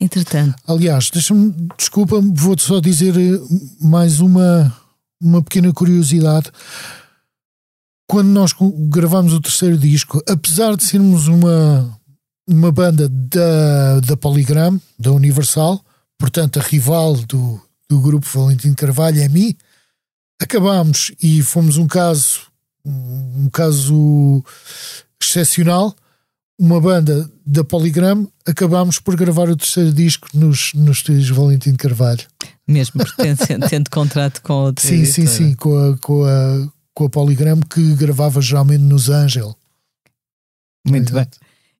Entretanto, Aliás, deixa-me, desculpa, vou-te só dizer eh, mais uma, uma pequena curiosidade. Quando nós gravamos o terceiro disco, apesar de sermos uma, uma banda da, da Polygram, da Universal, portanto a rival do, do grupo Valentim Carvalho é mim, acabámos e fomos um caso, um, caso excepcional, uma banda da Polygram, acabámos por gravar o terceiro disco nos, nos estúdios Valentim Carvalho. mesmo pertencendo, tendo contrato com outra Sim, sim, editora. sim, com a, com, a, com a Polygram que gravava geralmente nos Angel. Muito bem.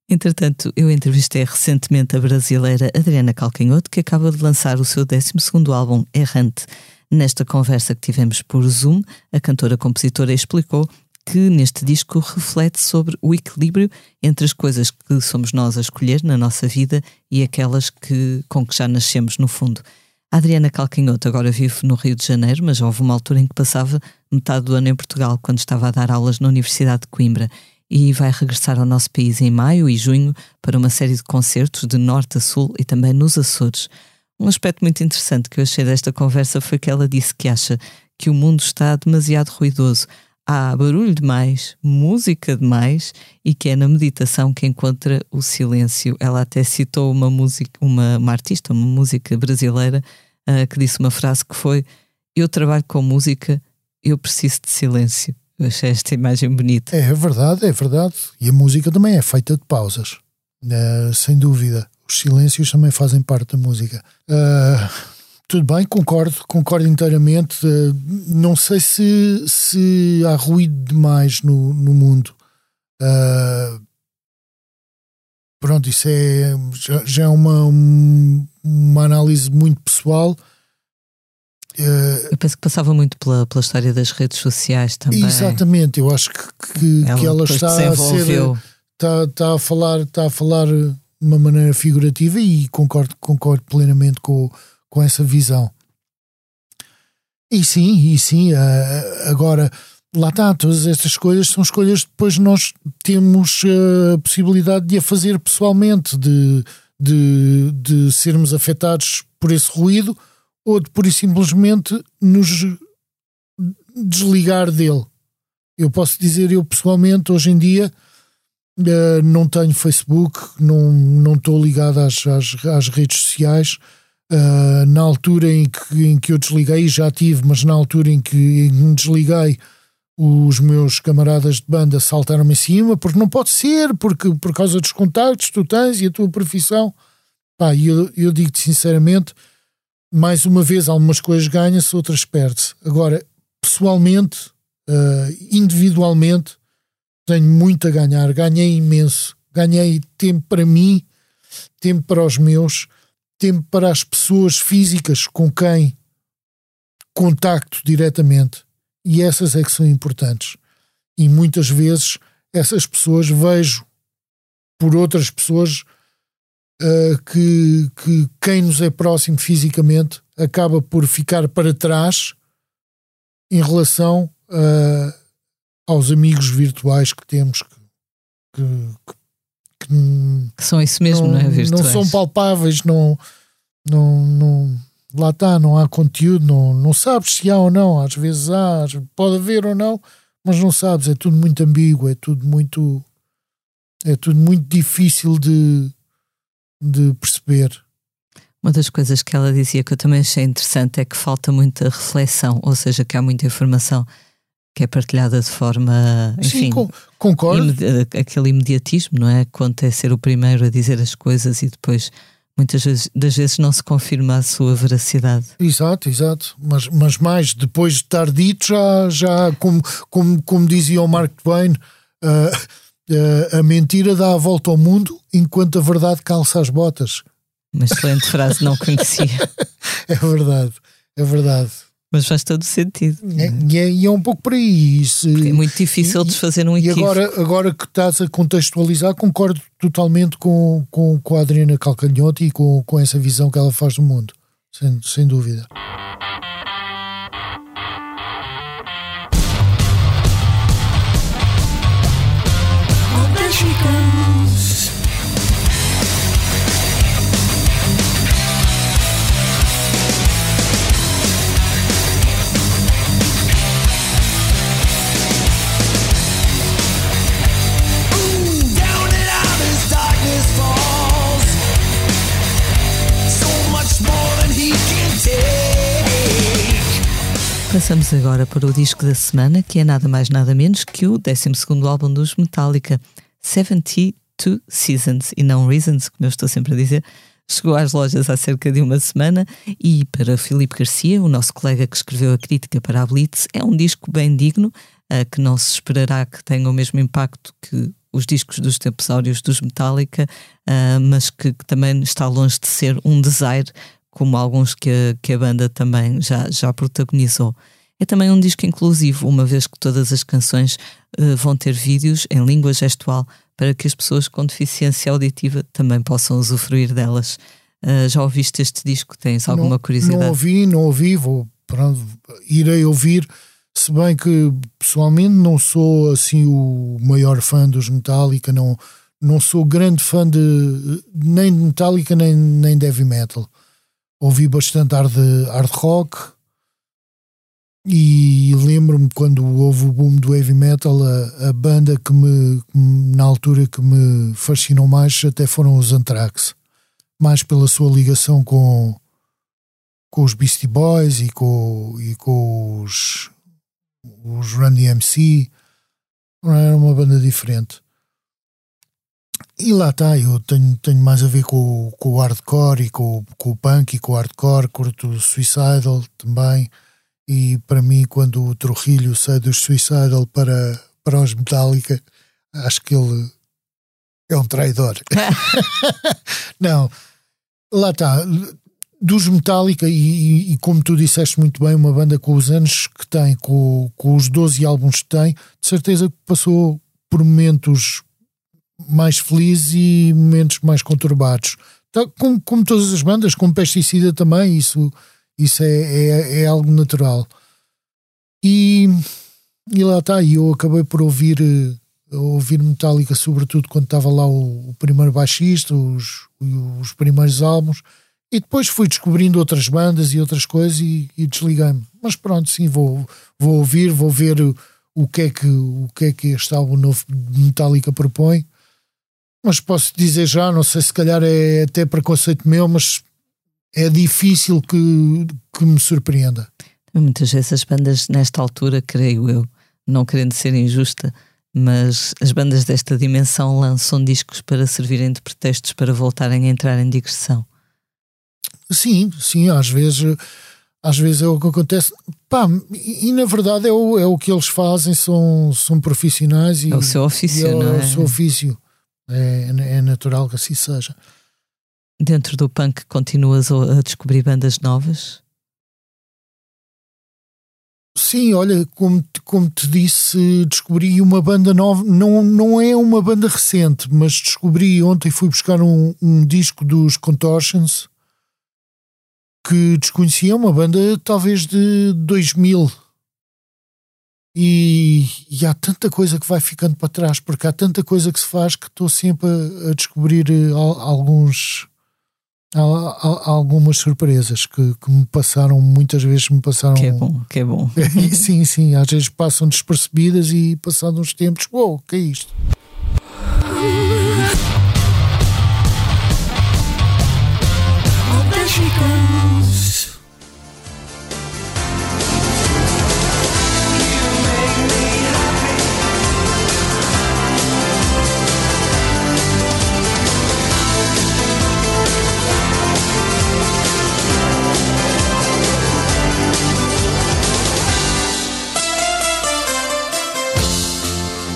Entretanto, eu entrevistei recentemente a brasileira Adriana Calcanhoto, que acaba de lançar o seu 12 álbum Errante. Nesta conversa que tivemos por Zoom, a cantora-compositora explicou que neste disco reflete sobre o equilíbrio entre as coisas que somos nós a escolher na nossa vida e aquelas que, com que já nascemos, no fundo. A Adriana Calcanhoto agora vive no Rio de Janeiro, mas houve uma altura em que passava metade do ano em Portugal, quando estava a dar aulas na Universidade de Coimbra e vai regressar ao nosso país em maio e junho para uma série de concertos de norte a sul e também nos Açores. Um aspecto muito interessante que eu achei desta conversa foi que ela disse que acha que o mundo está demasiado ruidoso. Há barulho demais, música demais e que é na meditação que encontra o silêncio. Ela até citou uma música, uma, uma artista, uma música brasileira, ah, que disse uma frase que foi: Eu trabalho com música, eu preciso de silêncio. Eu achei esta imagem bonita. É verdade, é verdade. E a música também é feita de pausas, eh, sem dúvida. Os silêncios também fazem parte da música. Ah, tudo bem, concordo, concordo inteiramente. Eh, não sei se, se há ruído demais no, no mundo. Pronto, isso é já, já é uma, um- uma análise muito pessoal. Eh, Eu penso que passava muito pela, pela história das redes sociais também. Exatamente, eu acho que, que, Ela que ela está a ser está, está a falar está a falar de uma maneira figurativa e concordo concordo plenamente com, com essa visão e sim e sim ah, agora lá está todas estas coisas são escolhas que depois nós temos a possibilidade de a fazer pessoalmente de, de, de sermos afetados por esse ruído ou de pura e simplesmente nos desligar dele eu posso dizer eu pessoalmente hoje em dia Uh, não tenho Facebook, não estou ligado às, às, às redes sociais. Uh, na altura em que, em que eu desliguei, já tive, mas na altura em que, em que me desliguei, os meus camaradas de banda saltaram-me em cima, porque não pode ser, porque por causa dos contactos que tu tens e a tua profissão. Pá, eu, eu digo-te sinceramente, mais uma vez, algumas coisas ganha-se, outras perde-se. Agora, pessoalmente, uh, individualmente, tenho muito a ganhar, ganhei imenso. Ganhei tempo para mim, tempo para os meus, tempo para as pessoas físicas com quem contacto diretamente. E essas é que são importantes. E muitas vezes essas pessoas vejo por outras pessoas uh, que, que quem nos é próximo fisicamente acaba por ficar para trás em relação a aos amigos virtuais que temos que, que, que, que são isso mesmo, não, é? Virtuais. não são palpáveis, não, não, não, lá está, não há conteúdo, não, não sabes se há ou não, às vezes há, pode haver ou não, mas não sabes, é tudo muito ambíguo, é tudo muito é tudo muito difícil de, de perceber. Uma das coisas que ela dizia que eu também achei interessante é que falta muita reflexão, ou seja, que há muita informação que é partilhada de forma, enfim, Sim, con- concordo. aquele imediatismo, não é? Quanto é ser o primeiro a dizer as coisas e depois muitas vezes, das vezes não se confirma a sua veracidade. Exato, exato. Mas, mas mais, depois de estar dito, já, já como, como, como dizia o Mark Twain, ah, a mentira dá a volta ao mundo enquanto a verdade calça as botas. Uma excelente frase, não conhecia. É verdade, é verdade. Mas faz todo sentido. É, e, é, e é um pouco por aí. Se, é muito difícil desfazer um E agora, agora que estás a contextualizar, concordo totalmente com, com, com a Adriana Calcanhote e com, com essa visão que ela faz do mundo, sem, sem dúvida. Passamos agora para o disco da semana, que é nada mais nada menos que o 12 álbum dos Metallica, 72 Seasons, e não Reasons, como eu estou sempre a dizer. Chegou às lojas há cerca de uma semana e para Filipe Garcia, o nosso colega que escreveu a crítica para a Blitz, é um disco bem digno, que não se esperará que tenha o mesmo impacto que os discos dos tempos áureos dos Metallica, uh, mas que, que, também está longe de ser um desire como alguns que a, que a banda também já, já protagonizou. É também um disco inclusivo, uma vez que todas as canções uh, vão ter vídeos em língua gestual para que as pessoas com deficiência auditiva também possam usufruir delas. Uh, já ouviste este disco? Tens alguma não, curiosidade? Não ouvi, não ouvi, vou, pronto, irei ouvir, se bem que pessoalmente não sou assim o maior fã dos Metallica, não, não sou grande fã de nem de Metallica nem, nem de heavy metal ouvi bastante hard, hard rock e lembro-me quando houve o boom do heavy metal, a, a banda que me, na altura que me fascinou mais até foram os Anthrax, mais pela sua ligação com, com os Beastie Boys e com, e com os, os Run DMC, era uma banda diferente. E lá está, eu tenho, tenho mais a ver com, com o hardcore e com, com o punk e com o hardcore, curto o Suicidal também. E para mim, quando o Trujillo sai dos Suicidal para, para os Metallica, acho que ele é um traidor. Não, lá está. Dos Metallica, e, e, e, como tu disseste muito bem, uma banda com os anos que tem, com, com os 12 álbuns que tem, de certeza que passou por momentos mais felizes e momentos mais conturbados. Tá, como, como todas as bandas, como pesticida também, isso, isso é, é, é algo natural. E, e lá está, e eu acabei por ouvir, eh, ouvir Metallica, sobretudo quando estava lá o, o primeiro baixista, os, os primeiros álbuns, e depois fui descobrindo outras bandas e outras coisas e, e desliguei-me. Mas pronto, sim, vou, vou ouvir, vou ver o que é que, o que, é que este álbum novo de Metallica propõe mas posso dizer já, não sei se calhar é até preconceito meu, mas é difícil que, que me surpreenda. Muitas vezes as bandas, nesta altura, creio eu, não querendo ser injusta, mas as bandas desta dimensão lançam discos para servirem de pretextos para voltarem a entrar em digressão. Sim, sim, às vezes, às vezes é o que acontece. Pá, e, e na verdade é o, é o que eles fazem, são, são profissionais e é o seu ofício, é não é? o seu ofício. É, é natural que assim seja. Dentro do punk continuas a descobrir bandas novas? Sim, olha, como, como te disse, descobri uma banda nova, não, não é uma banda recente, mas descobri ontem, fui buscar um, um disco dos Contortions que desconhecia, uma banda talvez de 2000, e, e, há tanta coisa que vai ficando para trás, porque há tanta coisa que se faz que estou sempre a, a descobrir uh, alguns algumas surpresas que, que, me passaram, muitas vezes me passaram. Que é bom, que é bom. sim, sim, às vezes passam despercebidas e passados uns tempos, uou, wow, que é isto?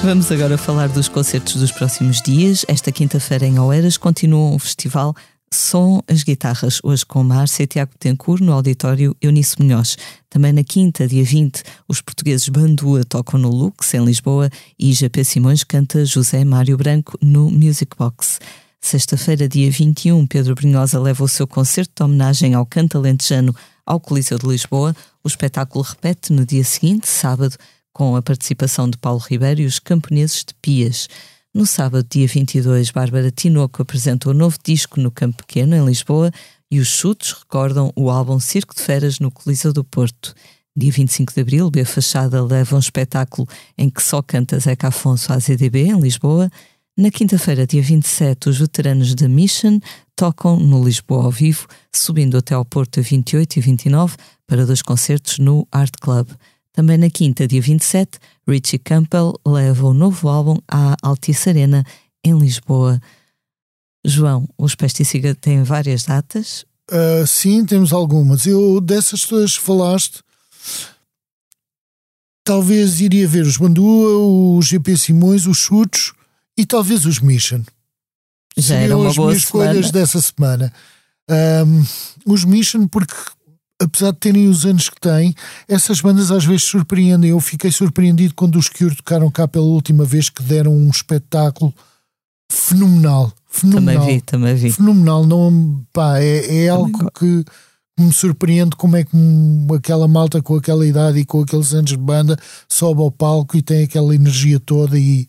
Vamos agora falar dos concertos dos próximos dias. Esta quinta-feira em Oeiras continua um festival som as guitarras, hoje com Márcia Tiago Tencourt no auditório Eunice Munhoz. Também na quinta, dia 20, os portugueses Bandua tocam no Lux, em Lisboa, e JP Simões canta José Mário Branco no Music Box. Sexta-feira, dia 21, Pedro Brunhosa leva o seu concerto de homenagem ao canto alentejano ao Coliseu de Lisboa. O espetáculo repete no dia seguinte, sábado, com a participação de Paulo Ribeiro e os camponeses de Pias. No sábado, dia 22, Bárbara Tinoco apresentou o um novo disco no Campo Pequeno, em Lisboa, e os chutes recordam o álbum Circo de Feras no Coliseu do Porto. Dia 25 de abril, B Fachada leva um espetáculo em que só canta Zeca Afonso à ZDB, em Lisboa. Na quinta-feira, dia 27, os veteranos da Mission tocam no Lisboa ao vivo, subindo até ao Porto a 28 e 29 para dois concertos no Art Club. Também na quinta, dia 27, Richie Campbell leva o novo álbum à Altice Arena, em Lisboa. João, os Pesticida têm várias datas? Uh, sim, temos algumas. Eu, dessas todas que falaste, talvez iria ver os Bandua, os GP Simões, os Chutos e talvez os Mission. Já Seriam era uma as boa minhas semana. escolhas dessa semana. Um, os Mission, porque apesar de terem os anos que têm, essas bandas às vezes surpreendem. Eu fiquei surpreendido quando os Cure tocaram cá pela última vez que deram um espetáculo fenomenal. Fenomenal. Também vi, também vi. Fenomenal. Não, pá, é, é algo que me surpreende como é que aquela malta com aquela idade e com aqueles anos de banda sobe ao palco e tem aquela energia toda e,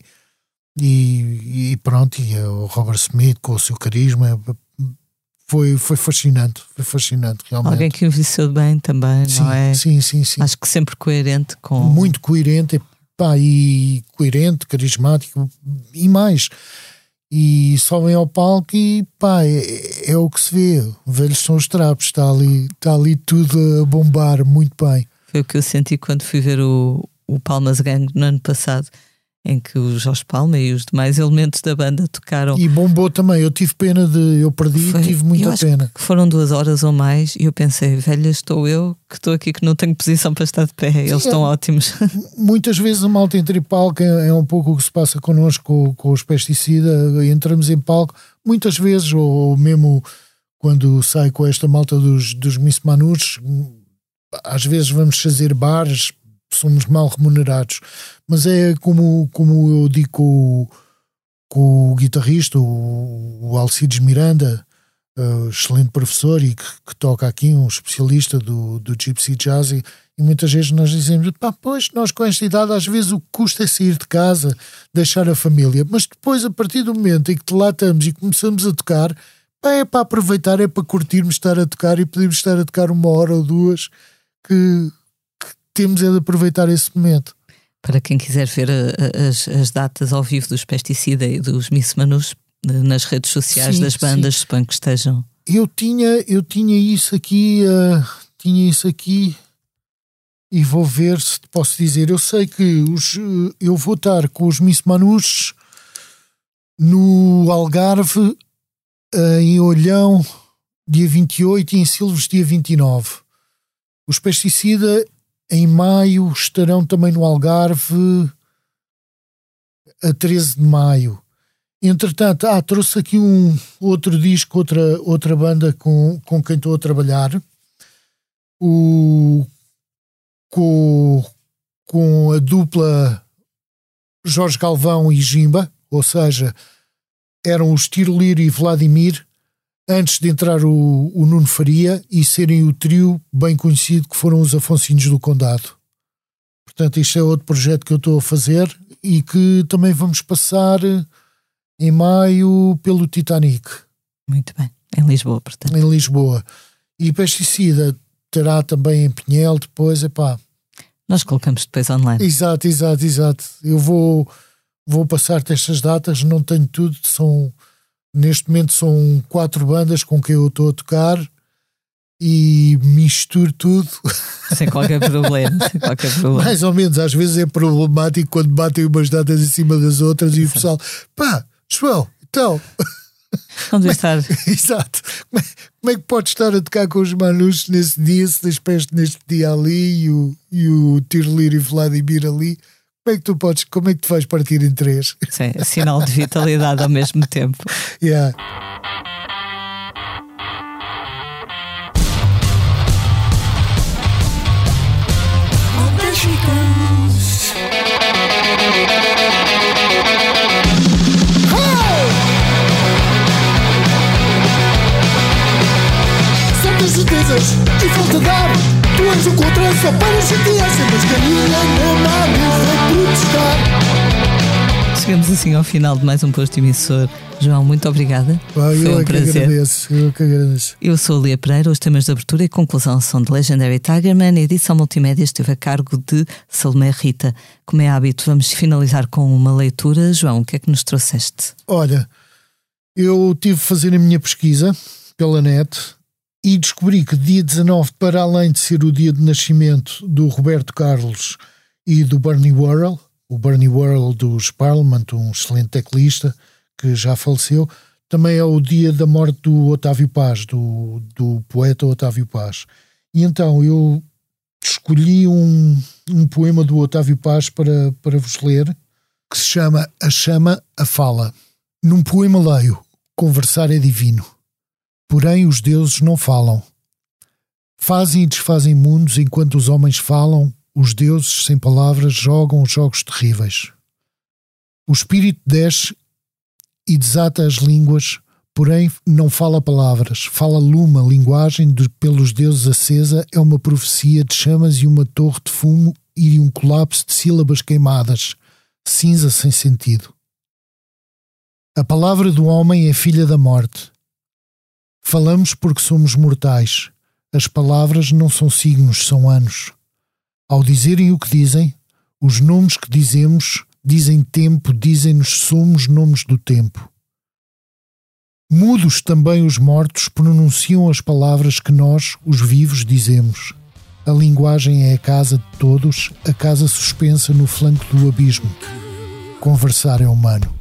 e, e pronto, e o Robert Smith com o seu carisma foi, foi fascinante, foi fascinante realmente. Alguém que envelheceu bem também, sim, não é? Sim, sim, sim. Acho que sempre coerente com. Muito coerente, pá, e coerente, carismático e mais. E sobem ao palco e pá, é, é o que se vê. Velhos são os trapos, está ali, está ali tudo a bombar muito bem. Foi o que eu senti quando fui ver o, o Palmas Gang no ano passado em que o Jorge Palma e os demais elementos da banda tocaram. E bombou também. Eu tive pena de. Eu perdi Foi, tive muita pena. foram duas horas ou mais e eu pensei, velha, estou eu que estou aqui que não tenho posição para estar de pé. Sim, Eles estão é, ótimos. Muitas vezes a malta entre palco é, é um pouco o que se passa connosco com, com os pesticidas. Entramos em palco, muitas vezes, ou, ou mesmo quando sai com esta malta dos, dos Miss Manus, às vezes vamos fazer bares somos mal remunerados. Mas é como, como eu digo com, com o guitarrista, o, o Alcides Miranda, uh, excelente professor e que, que, toca aqui, um especialista do, do Gypsy Jazz. E, e muitas vezes nós dizemos: pá, pois nós com esta idade, às vezes o que custa é sair de casa, deixar a família. Mas depois, a partir do momento em que lá estamos e começamos a tocar, pá, é para aproveitar, é para curtirmos estar a tocar e podemos estar a tocar uma hora ou duas que temos é de aproveitar esse momento. Para quem quiser ver a, as, as, datas ao vivo dos Pesticida e dos Miss Manus nas redes sociais sim, das bandas, sim. suponho que estejam. Eu tinha, eu tinha isso aqui, uh, tinha isso aqui e vou ver se te posso dizer. Eu sei que os, eu vou estar com os Miss Manus no Algarve, em Olhão, dia 28 e em Silves, dia 29. Os Pesticida em maio estarão também no Algarve a 13 de maio. Entretanto, ah, trouxe aqui um outro disco, outra, outra banda com, com quem estou a trabalhar. O, com, com a dupla Jorge Galvão e Jimba, ou seja, eram os Tiroliro e Vladimir, antes de entrar o, o, Nuno Faria e serem o trio bem conhecido que foram os Afonsinhos do Condado. Portanto, isto é outro projeto que eu estou a fazer e que também vamos passar em maio pelo Titanic. Muito bem. Em Lisboa, portanto. Em Lisboa. E Pesticida terá também em Pinhel depois, epá. Nós colocamos depois online. Exato, exato, exato. Eu vou, vou passar-te estas datas, não tenho tudo, são Neste momento são quatro bandas com quem eu estou a tocar e misturo tudo. Sem qualquer problema, sem qualquer problema. Mais ou menos, às vezes é problemático quando batem umas datas em cima das outras e o pessoal, pá, João, então. Devia estar. Exato. Como é, como é, que podes estar a tocar com os Manus nesse dia, se despeste neste dia ali e o, e o Tirlir e Vladimir ali? como é que tu podes, como é que tu vais partir em três? Sim, sinal de vitalidade ao mesmo tempo. Yeah. Certezas e falta Tu és o contraste para se criança, mas que a minha mama me foi. Chegamos assim ao final de mais um posto emissor. João, muito obrigada. Ah, eu Foi um é prazer. Agradeço, eu é que agradeço. Eu sou a Lia Pereira. Os temas de abertura e conclusão são de Legendary Tigerman. A edição multimédia esteve a cargo de Salomé Rita. Como é hábito, vamos finalizar com uma leitura. João, o que é que nos trouxeste? Olha, eu tive a fazer a minha pesquisa pela net e descobri que dia 19, para além de ser o dia de nascimento do Roberto Carlos e do Bernie Worrell, o Bernie Worrell dos Parliament, um excelente teclista que já faleceu, também é o dia da morte do Otávio Paz, do, do poeta Otávio Paz. E então eu escolhi um, um poema do Otávio Paz para, para vos ler, que se chama A Chama, a Fala. Num poema leio, conversar é divino. Porém, os deuses não falam. Fazem e desfazem mundos enquanto os homens falam, os deuses, sem palavras, jogam jogos terríveis. O espírito desce e desata as línguas, porém não fala palavras. Fala lume, a linguagem de, pelos deuses acesa é uma profecia de chamas e uma torre de fumo e um colapso de sílabas queimadas, cinza sem sentido. A palavra do homem é filha da morte. Falamos porque somos mortais. As palavras não são signos, são anos. Ao dizerem o que dizem, os nomes que dizemos dizem tempo, dizem-nos somos nomes do tempo. Mudos também os mortos pronunciam as palavras que nós, os vivos, dizemos. A linguagem é a casa de todos, a casa suspensa no flanco do abismo. Conversar é humano.